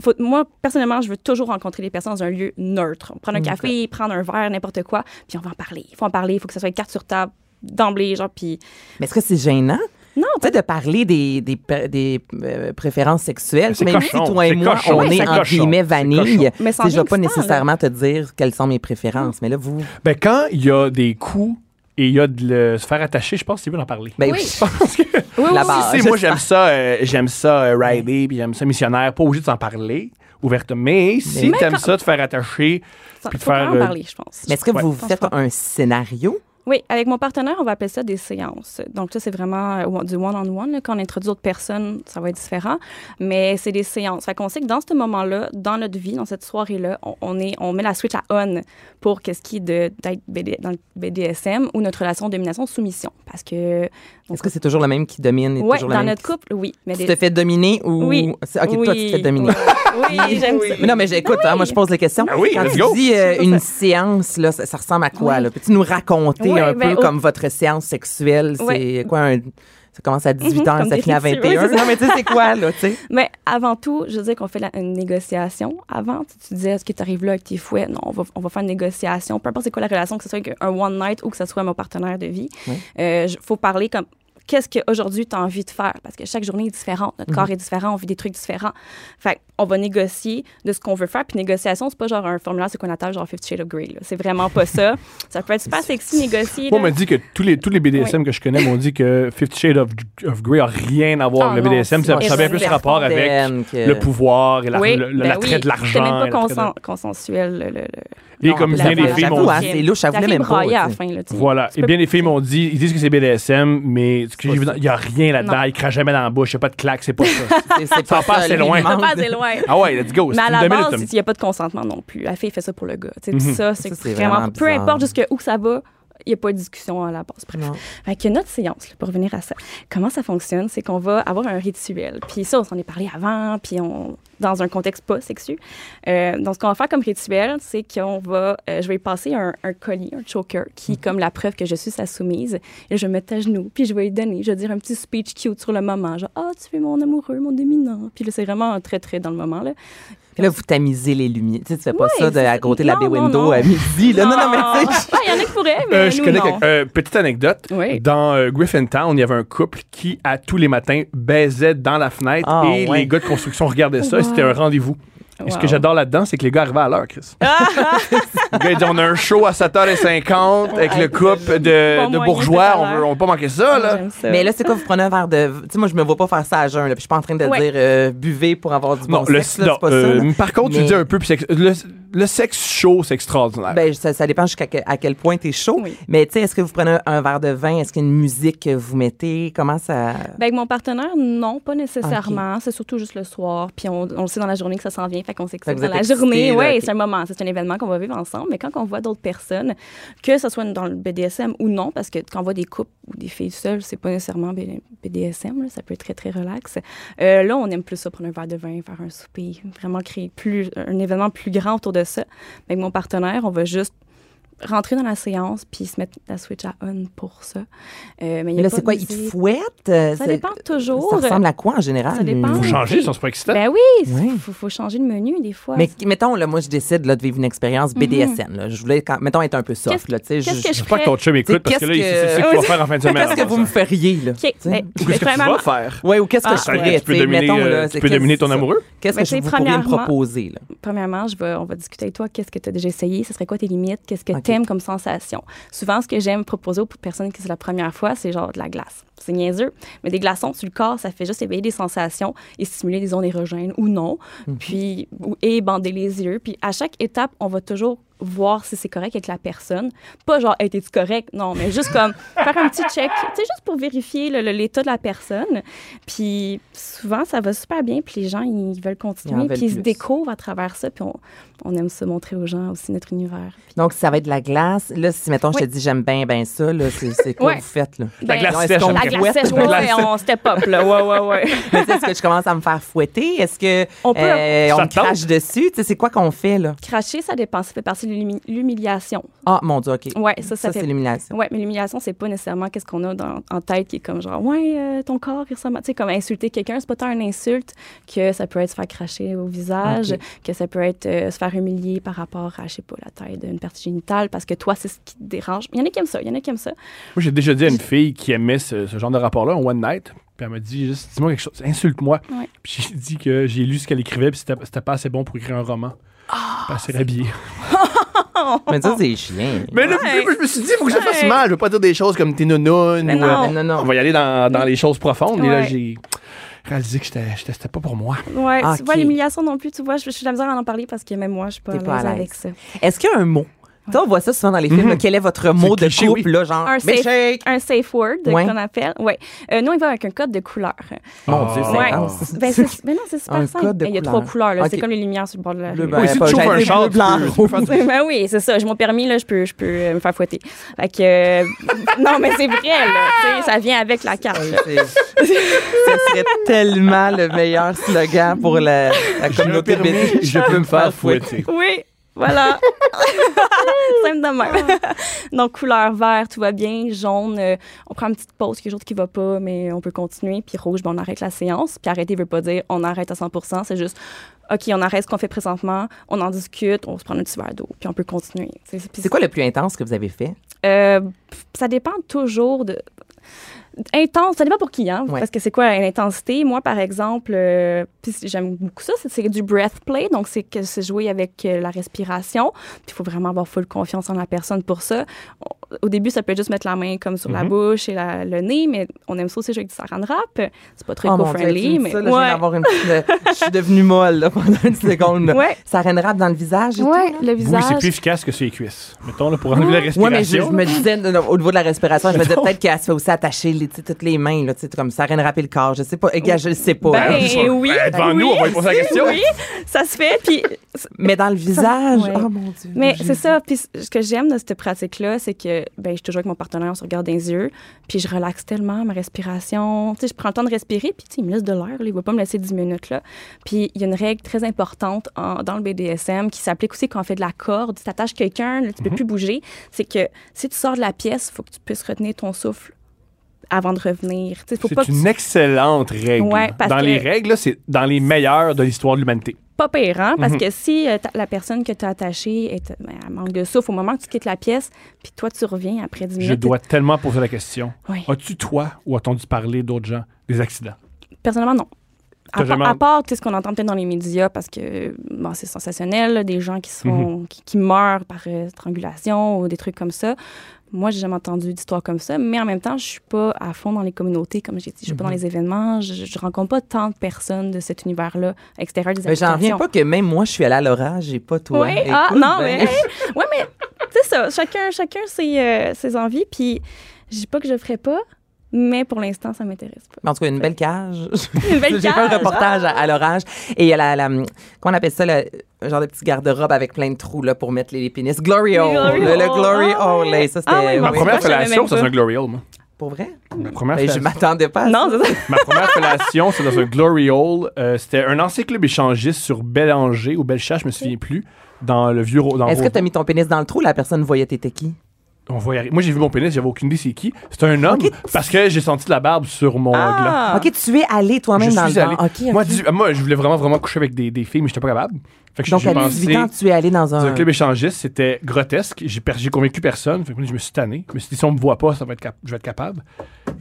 faut- moi, personnellement, je veux toujours rencontrer les personnes dans un lieu neutre. Prendre un Ok. café, prendre un verre, n'importe quoi, puis on va en parler. Il faut en parler, il faut que ça soit une carte sur table d'emblée, genre, puis... Mais est-ce que c'est gênant? Non, Tu sais, de parler des, des, des, euh, préférences sexuelles. C'est Même cochon, si toi et moi, cochon. on est en cochon, guillemets vanille. Mais je vais rien pas de nécessairement te dire quelles sont mes préférences. Mais là, vous... Ben, quand il y a des coups et il y a de le, se faire attacher, je pense que c'est bien d'en parler. Ben, Oui. je pense que Oui, la oui, base. Tu sais, moi, j'aime ça, euh, j'aime ça euh, rider, puis j'aime ça missionnaire. Pas obligé de s'en parler ouvertement. Mais si Mais t'aimes ça, te faire attacher, Ça, puis de faut quand faire, même euh, en parler, je pense. Mais est-ce que Ouais. vous faites un scénario? Oui, avec mon partenaire, on va appeler ça des séances. Donc, ça, c'est vraiment euh, du one-on-one. Quand on introduit d'autres personnes, ça va être différent. Mais c'est des séances. Fait qu'on sait que dans ce moment-là, dans notre vie, dans cette soirée-là, on, on est, on met la switch à on pour qu'est-ce qui est de- d'être BD dans le BDSM ou notre relation domination-soumission. Parce que. Est-ce que c'est toujours le même qui domine? et Oui, toujours le dans même notre qui- couple, oui. Mais Tu des- te fais dominer ou... Oui. C'est- OK, toi, tu te fais dominer. Oui, oui, j'aime ça. Mais non, mais j'écoute, hein, moi, je pose les questions. Ah oui, Quand let's tu go. dis euh, une séance, là, ça, ça ressemble à quoi? Là? Peux-tu nous raconter? Oui, un ben, peu au- comme votre séance sexuelle? C'est quoi un... Ça commence à 18 Mhm, comme ça finit à rituels. 21 Oui. Non, mais tu sais, c'est quoi, là, tu sais? Mais avant tout, je veux dire qu'on fait la- une négociation. Avant, tu, tu disais, est-ce que tu arrives là avec tes fouets? Non, on va, on va faire une négociation. Peu importe c'est quoi la relation, que ce soit avec un one night ou que ce soit mon partenaire de vie. Oui. Il faut parler comme qu'est-ce qu'aujourd'hui tu as envie de faire? Parce que chaque journée est différente. Notre corps est différent, on vit des trucs différents. Fait on va négocier de ce qu'on veut faire. Puis négociation, c'est pas genre un formulaire sur qu'on attend, genre Fifty Shades of Grey. là. C'est vraiment pas ça. ça peut être super sexy, négocier. Moi, on m'a dit que tous les, tous les BDSM que je connais m'ont dit que Fifty Shades of, of Grey a rien à voir Ah avec le BDSM. Ça, c'est ça a bien plus rapport avec que- le pouvoir et la- Oui, le- ben l'attrait oui. de l'argent. C'était même pas l'attrait de- consensuel. le- le- le- Et Non, comme la- bien des la- filles m'ont dit. c'est louche, La fille même pas. la. Voilà. Et bien des filles m'ont dit, ils disent que c'est BDSM, mais il n'y a rien là-dedans. Non. Il crache jamais dans la bouche, il n'y a pas de claque, c'est pas ça. C'est- c'est pas assez loin. il pas assez loin. Ah ouais, let's go. Mais à la base, il n'y a pas de consentement non plus. La fille fait ça pour le gars. Mhm. Ça, c'est vraiment. vraiment Peu importe jusqu'où ça va, il n'y a pas de discussion à la base. Bref. Non. Fait que notre séance, là, pour revenir à ça, comment ça fonctionne, c'est qu'on va avoir un rituel. Puis ça, on s'en est parlé avant, puis on, dans un contexte pas sexu. Euh, donc, ce qu'on va faire comme rituel, c'est qu'on va, euh, je vais lui passer un, un collier, un choker, qui est comme la preuve que je suis sa soumise. Et je vais me mettre à genoux, puis je vais lui donner, je vais dire un petit speech cute sur le moment, genre, ah, tu es mon amoureux, mon dominant. Puis là, c'est vraiment très, très dans le moment, là. Là, vous tamisez les lumières. Tu sais, tu fais pas Ouais, ça de, à côté de la bay window non. à midi. Là. Non, non, mais tu sais. Ah, il y en a qui pourraient, mais Euh, je connais non. euh, petite anecdote. Oui. Dans euh, Griffintown, il y avait un couple qui, à tous les matins, baisait dans la fenêtre Ah, et ouais. les gars de construction regardaient ça. et Wow. C'était un rendez-vous. Et ce que Wow. j'adore là-dedans, c'est que les gars arrivaient à l'heure, Chris. le gars, il dit on a un show à 7h50 avec le couple de, bourgeois. On veut, on veut pas manquer ça, Ah, là. ça. Mais là, c'est quoi, vous prenez un verre de. Tu sais, moi, je me vois pas faire ça à jeun. Là, puis je suis pas en train de Ouais. dire euh, buvez pour avoir du bon Non, le, sexe. là, non, c'est pas euh, ça. là. par contre, tu Mais- dis un peu, puis c'est- le, le sexe chaud, c'est extraordinaire. Ben, ça, ça dépend jusqu'à que- à quel point tu es chaud. Oui. Mais tu sais, est-ce que vous prenez un, un verre de vin? Est-ce qu'il y a une musique que vous mettez? Comment ça? Ben, avec mon partenaire, non, pas nécessairement. C'est surtout juste le soir. Puis on, on le sait dans la journée que ça s'en vient. Fait qu'on sait que Fait c'est que dans la journée. Oui, c'est un moment. C'est un événement qu'on va vivre ensemble. Mais quand on voit d'autres personnes, que ce soit dans le BDSM ou non, parce que quand on voit des couples ou des filles seules, c'est pas nécessairement BDSM. là, ça peut être très, très relax. Euh, là, on aime plus ça, prendre un verre de vin, faire un souper, vraiment créer plus, un événement plus grand autour de ça. Mais avec mon partenaire, on va juste rentrer dans la séance puis se mettre la switch à on pour ça. Euh, mais là, pas c'est quoi? Ils te fouettent? Euh, Ça dépend toujours. Ça ressemble à quoi en général? Ça dépend. Faut changer, ça, c'est pas excitant. Ben oui, il faut, faut changer le menu des fois. Mais mettons, là, moi, je décide là, de vivre une expérience BDSM. là. Je voulais, quand, mettons, être un peu soft. Qu'est-ce- Là, tu sais, qu'est-ce je- que je J'espère que ton chum écoute, parce que là, il sait c'est ce que- qu'il va faire en fin de semaine. Qu'est-ce que vous me feriez? Là? Tu? Ben, Qu'est-ce que tu vas faire? Ouais, ou qu'est-ce que je ferais? tu peux tu dominer, tu ton amoureux? Qu'est-ce Ben, que je pourriez me premièrement- proposer? Là? Premièrement, je vais, on va discuter avec toi. Qu'est-ce que tu as déjà essayé? Ce serait quoi tes limites? Qu'est-ce que Comme sensation? Souvent, ce que j'aime proposer aux personnes qui c'est la première fois, c'est genre de la glace. C'est niaiseux. Mais des glaçons sur le corps, ça fait juste éveiller des sensations et stimuler des zones érogènes ou non. Puis, ou- et bander les yeux. Puis, à chaque étape, on va toujours voir si c'est correct avec la personne. Pas genre, hey, t'es-tu correct? Non, mais juste comme faire un petit check, tu sais, juste pour vérifier le- le- l'état de la personne. Puis souvent, ça va super bien, puis les gens, ils veulent continuer, puis ils se découvrent à travers ça, puis on, on aime se montrer aux gens aussi notre univers. Puis- Donc, ça va être de la glace. Là, si, mettons, je te Oui. dis j'aime bien, bien ça, là, c'est c'est quoi Ouais. vous faites, là? La glace sèche, on La sèche, La ouais, ouais, on step up, là, ouais, ouais, ouais. Mais tu sais, Est-ce que je commence à me faire fouetter? Est-ce que On peut- euh, on crache dessus? Tu sais, c'est quoi qu'on fait, là? Cracher, ça dépend, ça fait partie de l'humi- l'humiliation. Ah, mon Dieu, OK. Ouais, ça, ça, Ça, fait c'est l'humiliation. Ouais, mais l'humiliation, c'est pas nécessairement qu'est-ce qu'on a dans, en tête qui est comme genre, ouais, euh, ton corps, il ressemble. Tu sais, comme insulter quelqu'un, c'est pas tant une insulte que ça peut être se faire cracher au visage, que ça peut être euh, se faire humilier par rapport à, je sais pas, la taille d'une partie génitale parce que toi, c'est ce qui te dérange. Il y en a qui aiment ça, il y en a qui aiment ça. Moi, j'ai déjà dit à une fille qui aimait ce, ce genre de rapport-là, un one night, puis elle m'a dit juste, dis-moi quelque chose, insulte-moi. Ouais. Puis j'ai dit que j'ai lu ce qu'elle écrivait, puis c'était c'était pas assez bon pour écrire un roman. S'est rhabillée. Mais ça, c'est chiant. Mais là, Ouais. je me suis dit, il faut que je fasse Ouais. mal. Je veux pas dire des choses comme t'es nounoun Mais ou. non. euh, non, On non. va y aller dans, dans les choses profondes. Et là, j'ai réalisé que j'étais- j'étais- c'était pas pour moi. Ouais, Ah, tu vois, l'humiliation non plus, tu vois, je, je suis de la misère à en parler parce que même moi, je suis pas, pas à l'aise. avec ça. Est-ce qu'il y a un mot? On voit ça souvent dans les films. là. Quel est votre mot de cliché, couple, oui. là, genre? Un safe, Milkshake! un safe word Ouais. qu'on appelle. Ouais. Euh, nous, on y va avec un code de couleur. Mon. Dieu, c'est Ouais. Ben, ben non, c'est super Un simple. code de Il y a trois couleurs. C'est comme les lumières sur le bord de la rue. ben, Oui, si pas- tu chauffes un char, blanc, ben oui, c'est ça. J'ai mon permis, là, je peux, je peux euh, me faire fouetter. Fait que, euh, non, mais c'est vrai, là. Ça vient avec la carte. Ça serait tellement le meilleur slogan pour la, la communauté je peux me faire fouetter. Oui, voilà. Simple de même. Donc, couleur vert, tout va bien. Jaune, euh, on prend une petite pause, quelque chose qui va pas, mais on peut continuer. Puis rouge, ben, on arrête la séance. Puis arrêter veut pas dire on arrête à 100 C'est juste, OK, on arrête ce qu'on fait présentement, on en discute, on se prend un petit verre d'eau, puis on peut continuer. C'est quoi le plus intense que vous avez fait? Euh, ça dépend toujours de. Intense, ça dépend pour qui, hein? Ouais. Parce que c'est quoi l'intensité? Moi, par exemple, euh, j'aime beaucoup ça, c'est- du breath play, donc c'est que c'est jouer avec euh, la respiration. Puis il faut vraiment avoir full confiance en la personne pour ça. Au début, ça peut être juste mettre la main comme sur la bouche et la- le nez, mais on aime ça aussi jouer avec du saran wrap. C'est pas très Oh mon Dieu, tu co-friendly, me dis mais ça, là, je viens ouais. d'avoir une petite, euh, Je suis devenue molle là, pendant une seconde. Ouais. Ça rap dans le visage et Ouais, tout. le Oui, visage. c'est plus efficace que sur les cuisses. Mettons, là, pour enlever la Oui, respiration. mais je, je me disais, non, non, au niveau de la respiration, je me disais peut-être qu'elle se fait aussi attacher les, toutes les mains, là, tu sais, comme ça, rien rapper le corps. Je sais pas. Eh, gars, je sais pas. Ben, hein. oui. Ben, devant oui. nous, on va lui poser la question. Oui, ça se fait. Puis Mais dans le visage, ouais. oh mon Dieu. Mais c'est ça. Puis ce que j'aime de cette pratique-là, c'est que ben, je suis toujours avec mon partenaire, on se regarde dans les yeux, puis je relaxe tellement ma respiration. Tu sais, je prends le temps de respirer, puis tu sais, il me laisse de l'air. Il ne va pas me laisser 10 minutes. Là. Puis il y a une règle très importante en- dans le BDSM qui s'applique aussi quand on fait de la corde. Tu t'attaches quelqu'un, tu peux plus bouger. C'est que si tu sors de la pièce, il faut que tu puisses retenir ton souffle avant de revenir. C'est une tu- excellente règle. Ouais, dans que- les règles, c'est dans les meilleures de l'histoire de l'humanité. pas pire, hein? Parce Mhm. que si euh, la personne que tu as attachée est, ben, elle manque de souffle au moment que tu quittes la pièce, puis toi, tu reviens après 10 Je minutes. dois tellement poser la question. Oui. As-tu, toi, ou dû parler d'autres gens, des accidents? Personnellement, non. À, jamais- à part ce qu'on entend peut-être dans les médias, parce que bon, c'est sensationnel, là, des gens qui, sont, Mhm. qui, qui meurent par euh, strangulation ou des trucs comme ça. Moi, j'ai jamais entendu d'histoires comme ça, mais en même temps, je suis pas à fond dans les communautés, comme j'ai dit. Je suis pas Mhm. dans les événements. Je, je rencontre pas tant de personnes de cet univers-là, extérieur des Mais j'en reviens pas que même moi, je suis allée à l'orage et pas toi. Oui, ah, non, ben, mais. ouais, mais c'est ça. Chacun, chacun ses, euh, ses envies. Puis, je dis pas que je le ferais pas, mais pour l'instant, ça m'intéresse pas. En tout cas, une belle cage. Une belle J'ai fait un cage. reportage à, à l'orage. Et il y a la, la, comment on appelle ça, le, un genre de petit garde-robe avec plein de trous là, pour mettre les, les pénis. Glory hole. Le. Glory Ah, hole. Ça, c'était. Ah, oui, Ma Oui. première fellation, c'est un glory hole, moi. Pour vrai? Ma première Ben, je m'attendais pas à Non, ça. c'est ça. Ma première fellation, c'est dans un Glory Hole. Euh, C'était un ancien club échangiste sur Bélanger ou Bellechasse, je me souviens plus, dans le vieux. Est-ce que tu as mis ton pénis dans le trou? La personne voyait t'étais qui? On va y arriver. Moi, j'ai vu mon pénis, j'avais aucune idée c'est qui. C'était un homme parce que j'ai senti de la barbe sur mon gland. Ah. OK, tu es allé toi-même dans suis le allé. bar. OK, Moi, moi, je voulais vraiment, vraiment coucher avec des, des filles, mais j'étais pas capable. Fait que Donc, à pensé 18 ans, tu es allé dans dans un. un club échangiste, c'était grotesque. J'ai per- j'ai convaincu personne. Fait que moi, je me suis tanné. Mais si on me voit pas, ça va être cap- je vais être capable.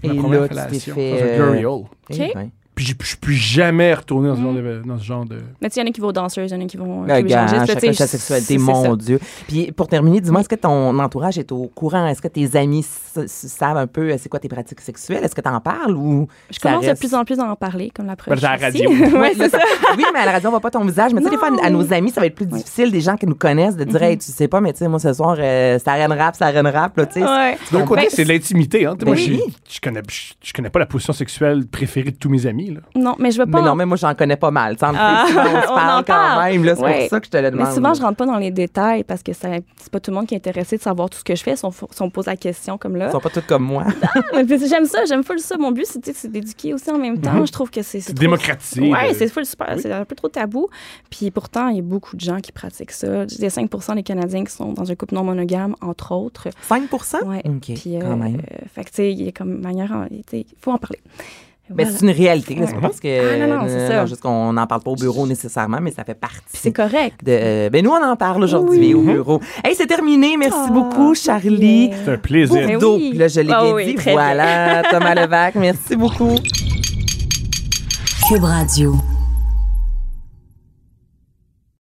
Et Ma première là, fait, Dans un Glory Puis je suis plus jamais retourné dans ce genre Mm. de. Dans ce genre de... Mais tu sais, il y en a qui vont aux danseuses, il y en a qui vont. Qui vont gars, chacun sa sexualité, mon ça. Dieu. Puis pour terminer, dis-moi, est-ce que ton entourage est au courant? Est-ce que tes amis savent un peu euh, c'est quoi tes pratiques sexuelles? Est-ce que tu en parles ou Je ça commence de plus en plus à en parler, comme la preuve. Ben, à la radio. Oui, c'est ça. oui, mais à la radio, on voit pas ton visage. Mais tu sais, des fois, à nos amis, ça va être plus difficile, des gens qui nous connaissent, de dire, Mhm. hey, tu sais pas, mais tu sais, moi, ce soir, euh, c'est arène rap, c'est arène rap, là, tu sais. D'un côté, c'est de l'intimité. Hein. Moi, je connais pas la position sexuelle préférée de tous mes amis. Là. Non, mais je veux pas. Mais non, mais moi, j'en connais pas mal. Tu sais, Ah, fait, on se parle quand parle. même. C'est Ouais. pour ça que je te le Mais demande. souvent, je rentre pas dans les détails parce que c'est pas tout le monde qui est intéressé de savoir tout ce que je fais si on, si on pose la question comme là. Ils sont pas tous comme moi. Mais puis j'aime ça, j'aime full ça. Mon but, c'est d'éduquer aussi en même temps. Je trouve que c'est. C'est trop-. Ouais, c'est full super. C'est un peu trop tabou. Puis pourtant, il y a beaucoup de gens qui pratiquent ça. Il y a 5 des Canadiens qui sont dans un couple non monogame, entre autres. 5 Ouais. OK, Puis, euh, quand même. euh, fait que, tu sais, il y a comme manière. Il faut en parler. Mais Voilà. c'est une réalité, là. C'est pas parce que. Ah, non, non, c'est euh, ça. juste qu'on n'en parle pas au bureau nécessairement, mais ça fait partie. C'est correct. de, euh, ben nous, on en parle aujourd'hui Oui. au bureau. Hey, c'est terminé. Merci Ah, beaucoup, Charlie. C'est un plaisir. Ben Bourdeau. oui. Là, je l'ai bien oui, dit. Voilà, Thomas Levac. Merci beaucoup. Cube Radio.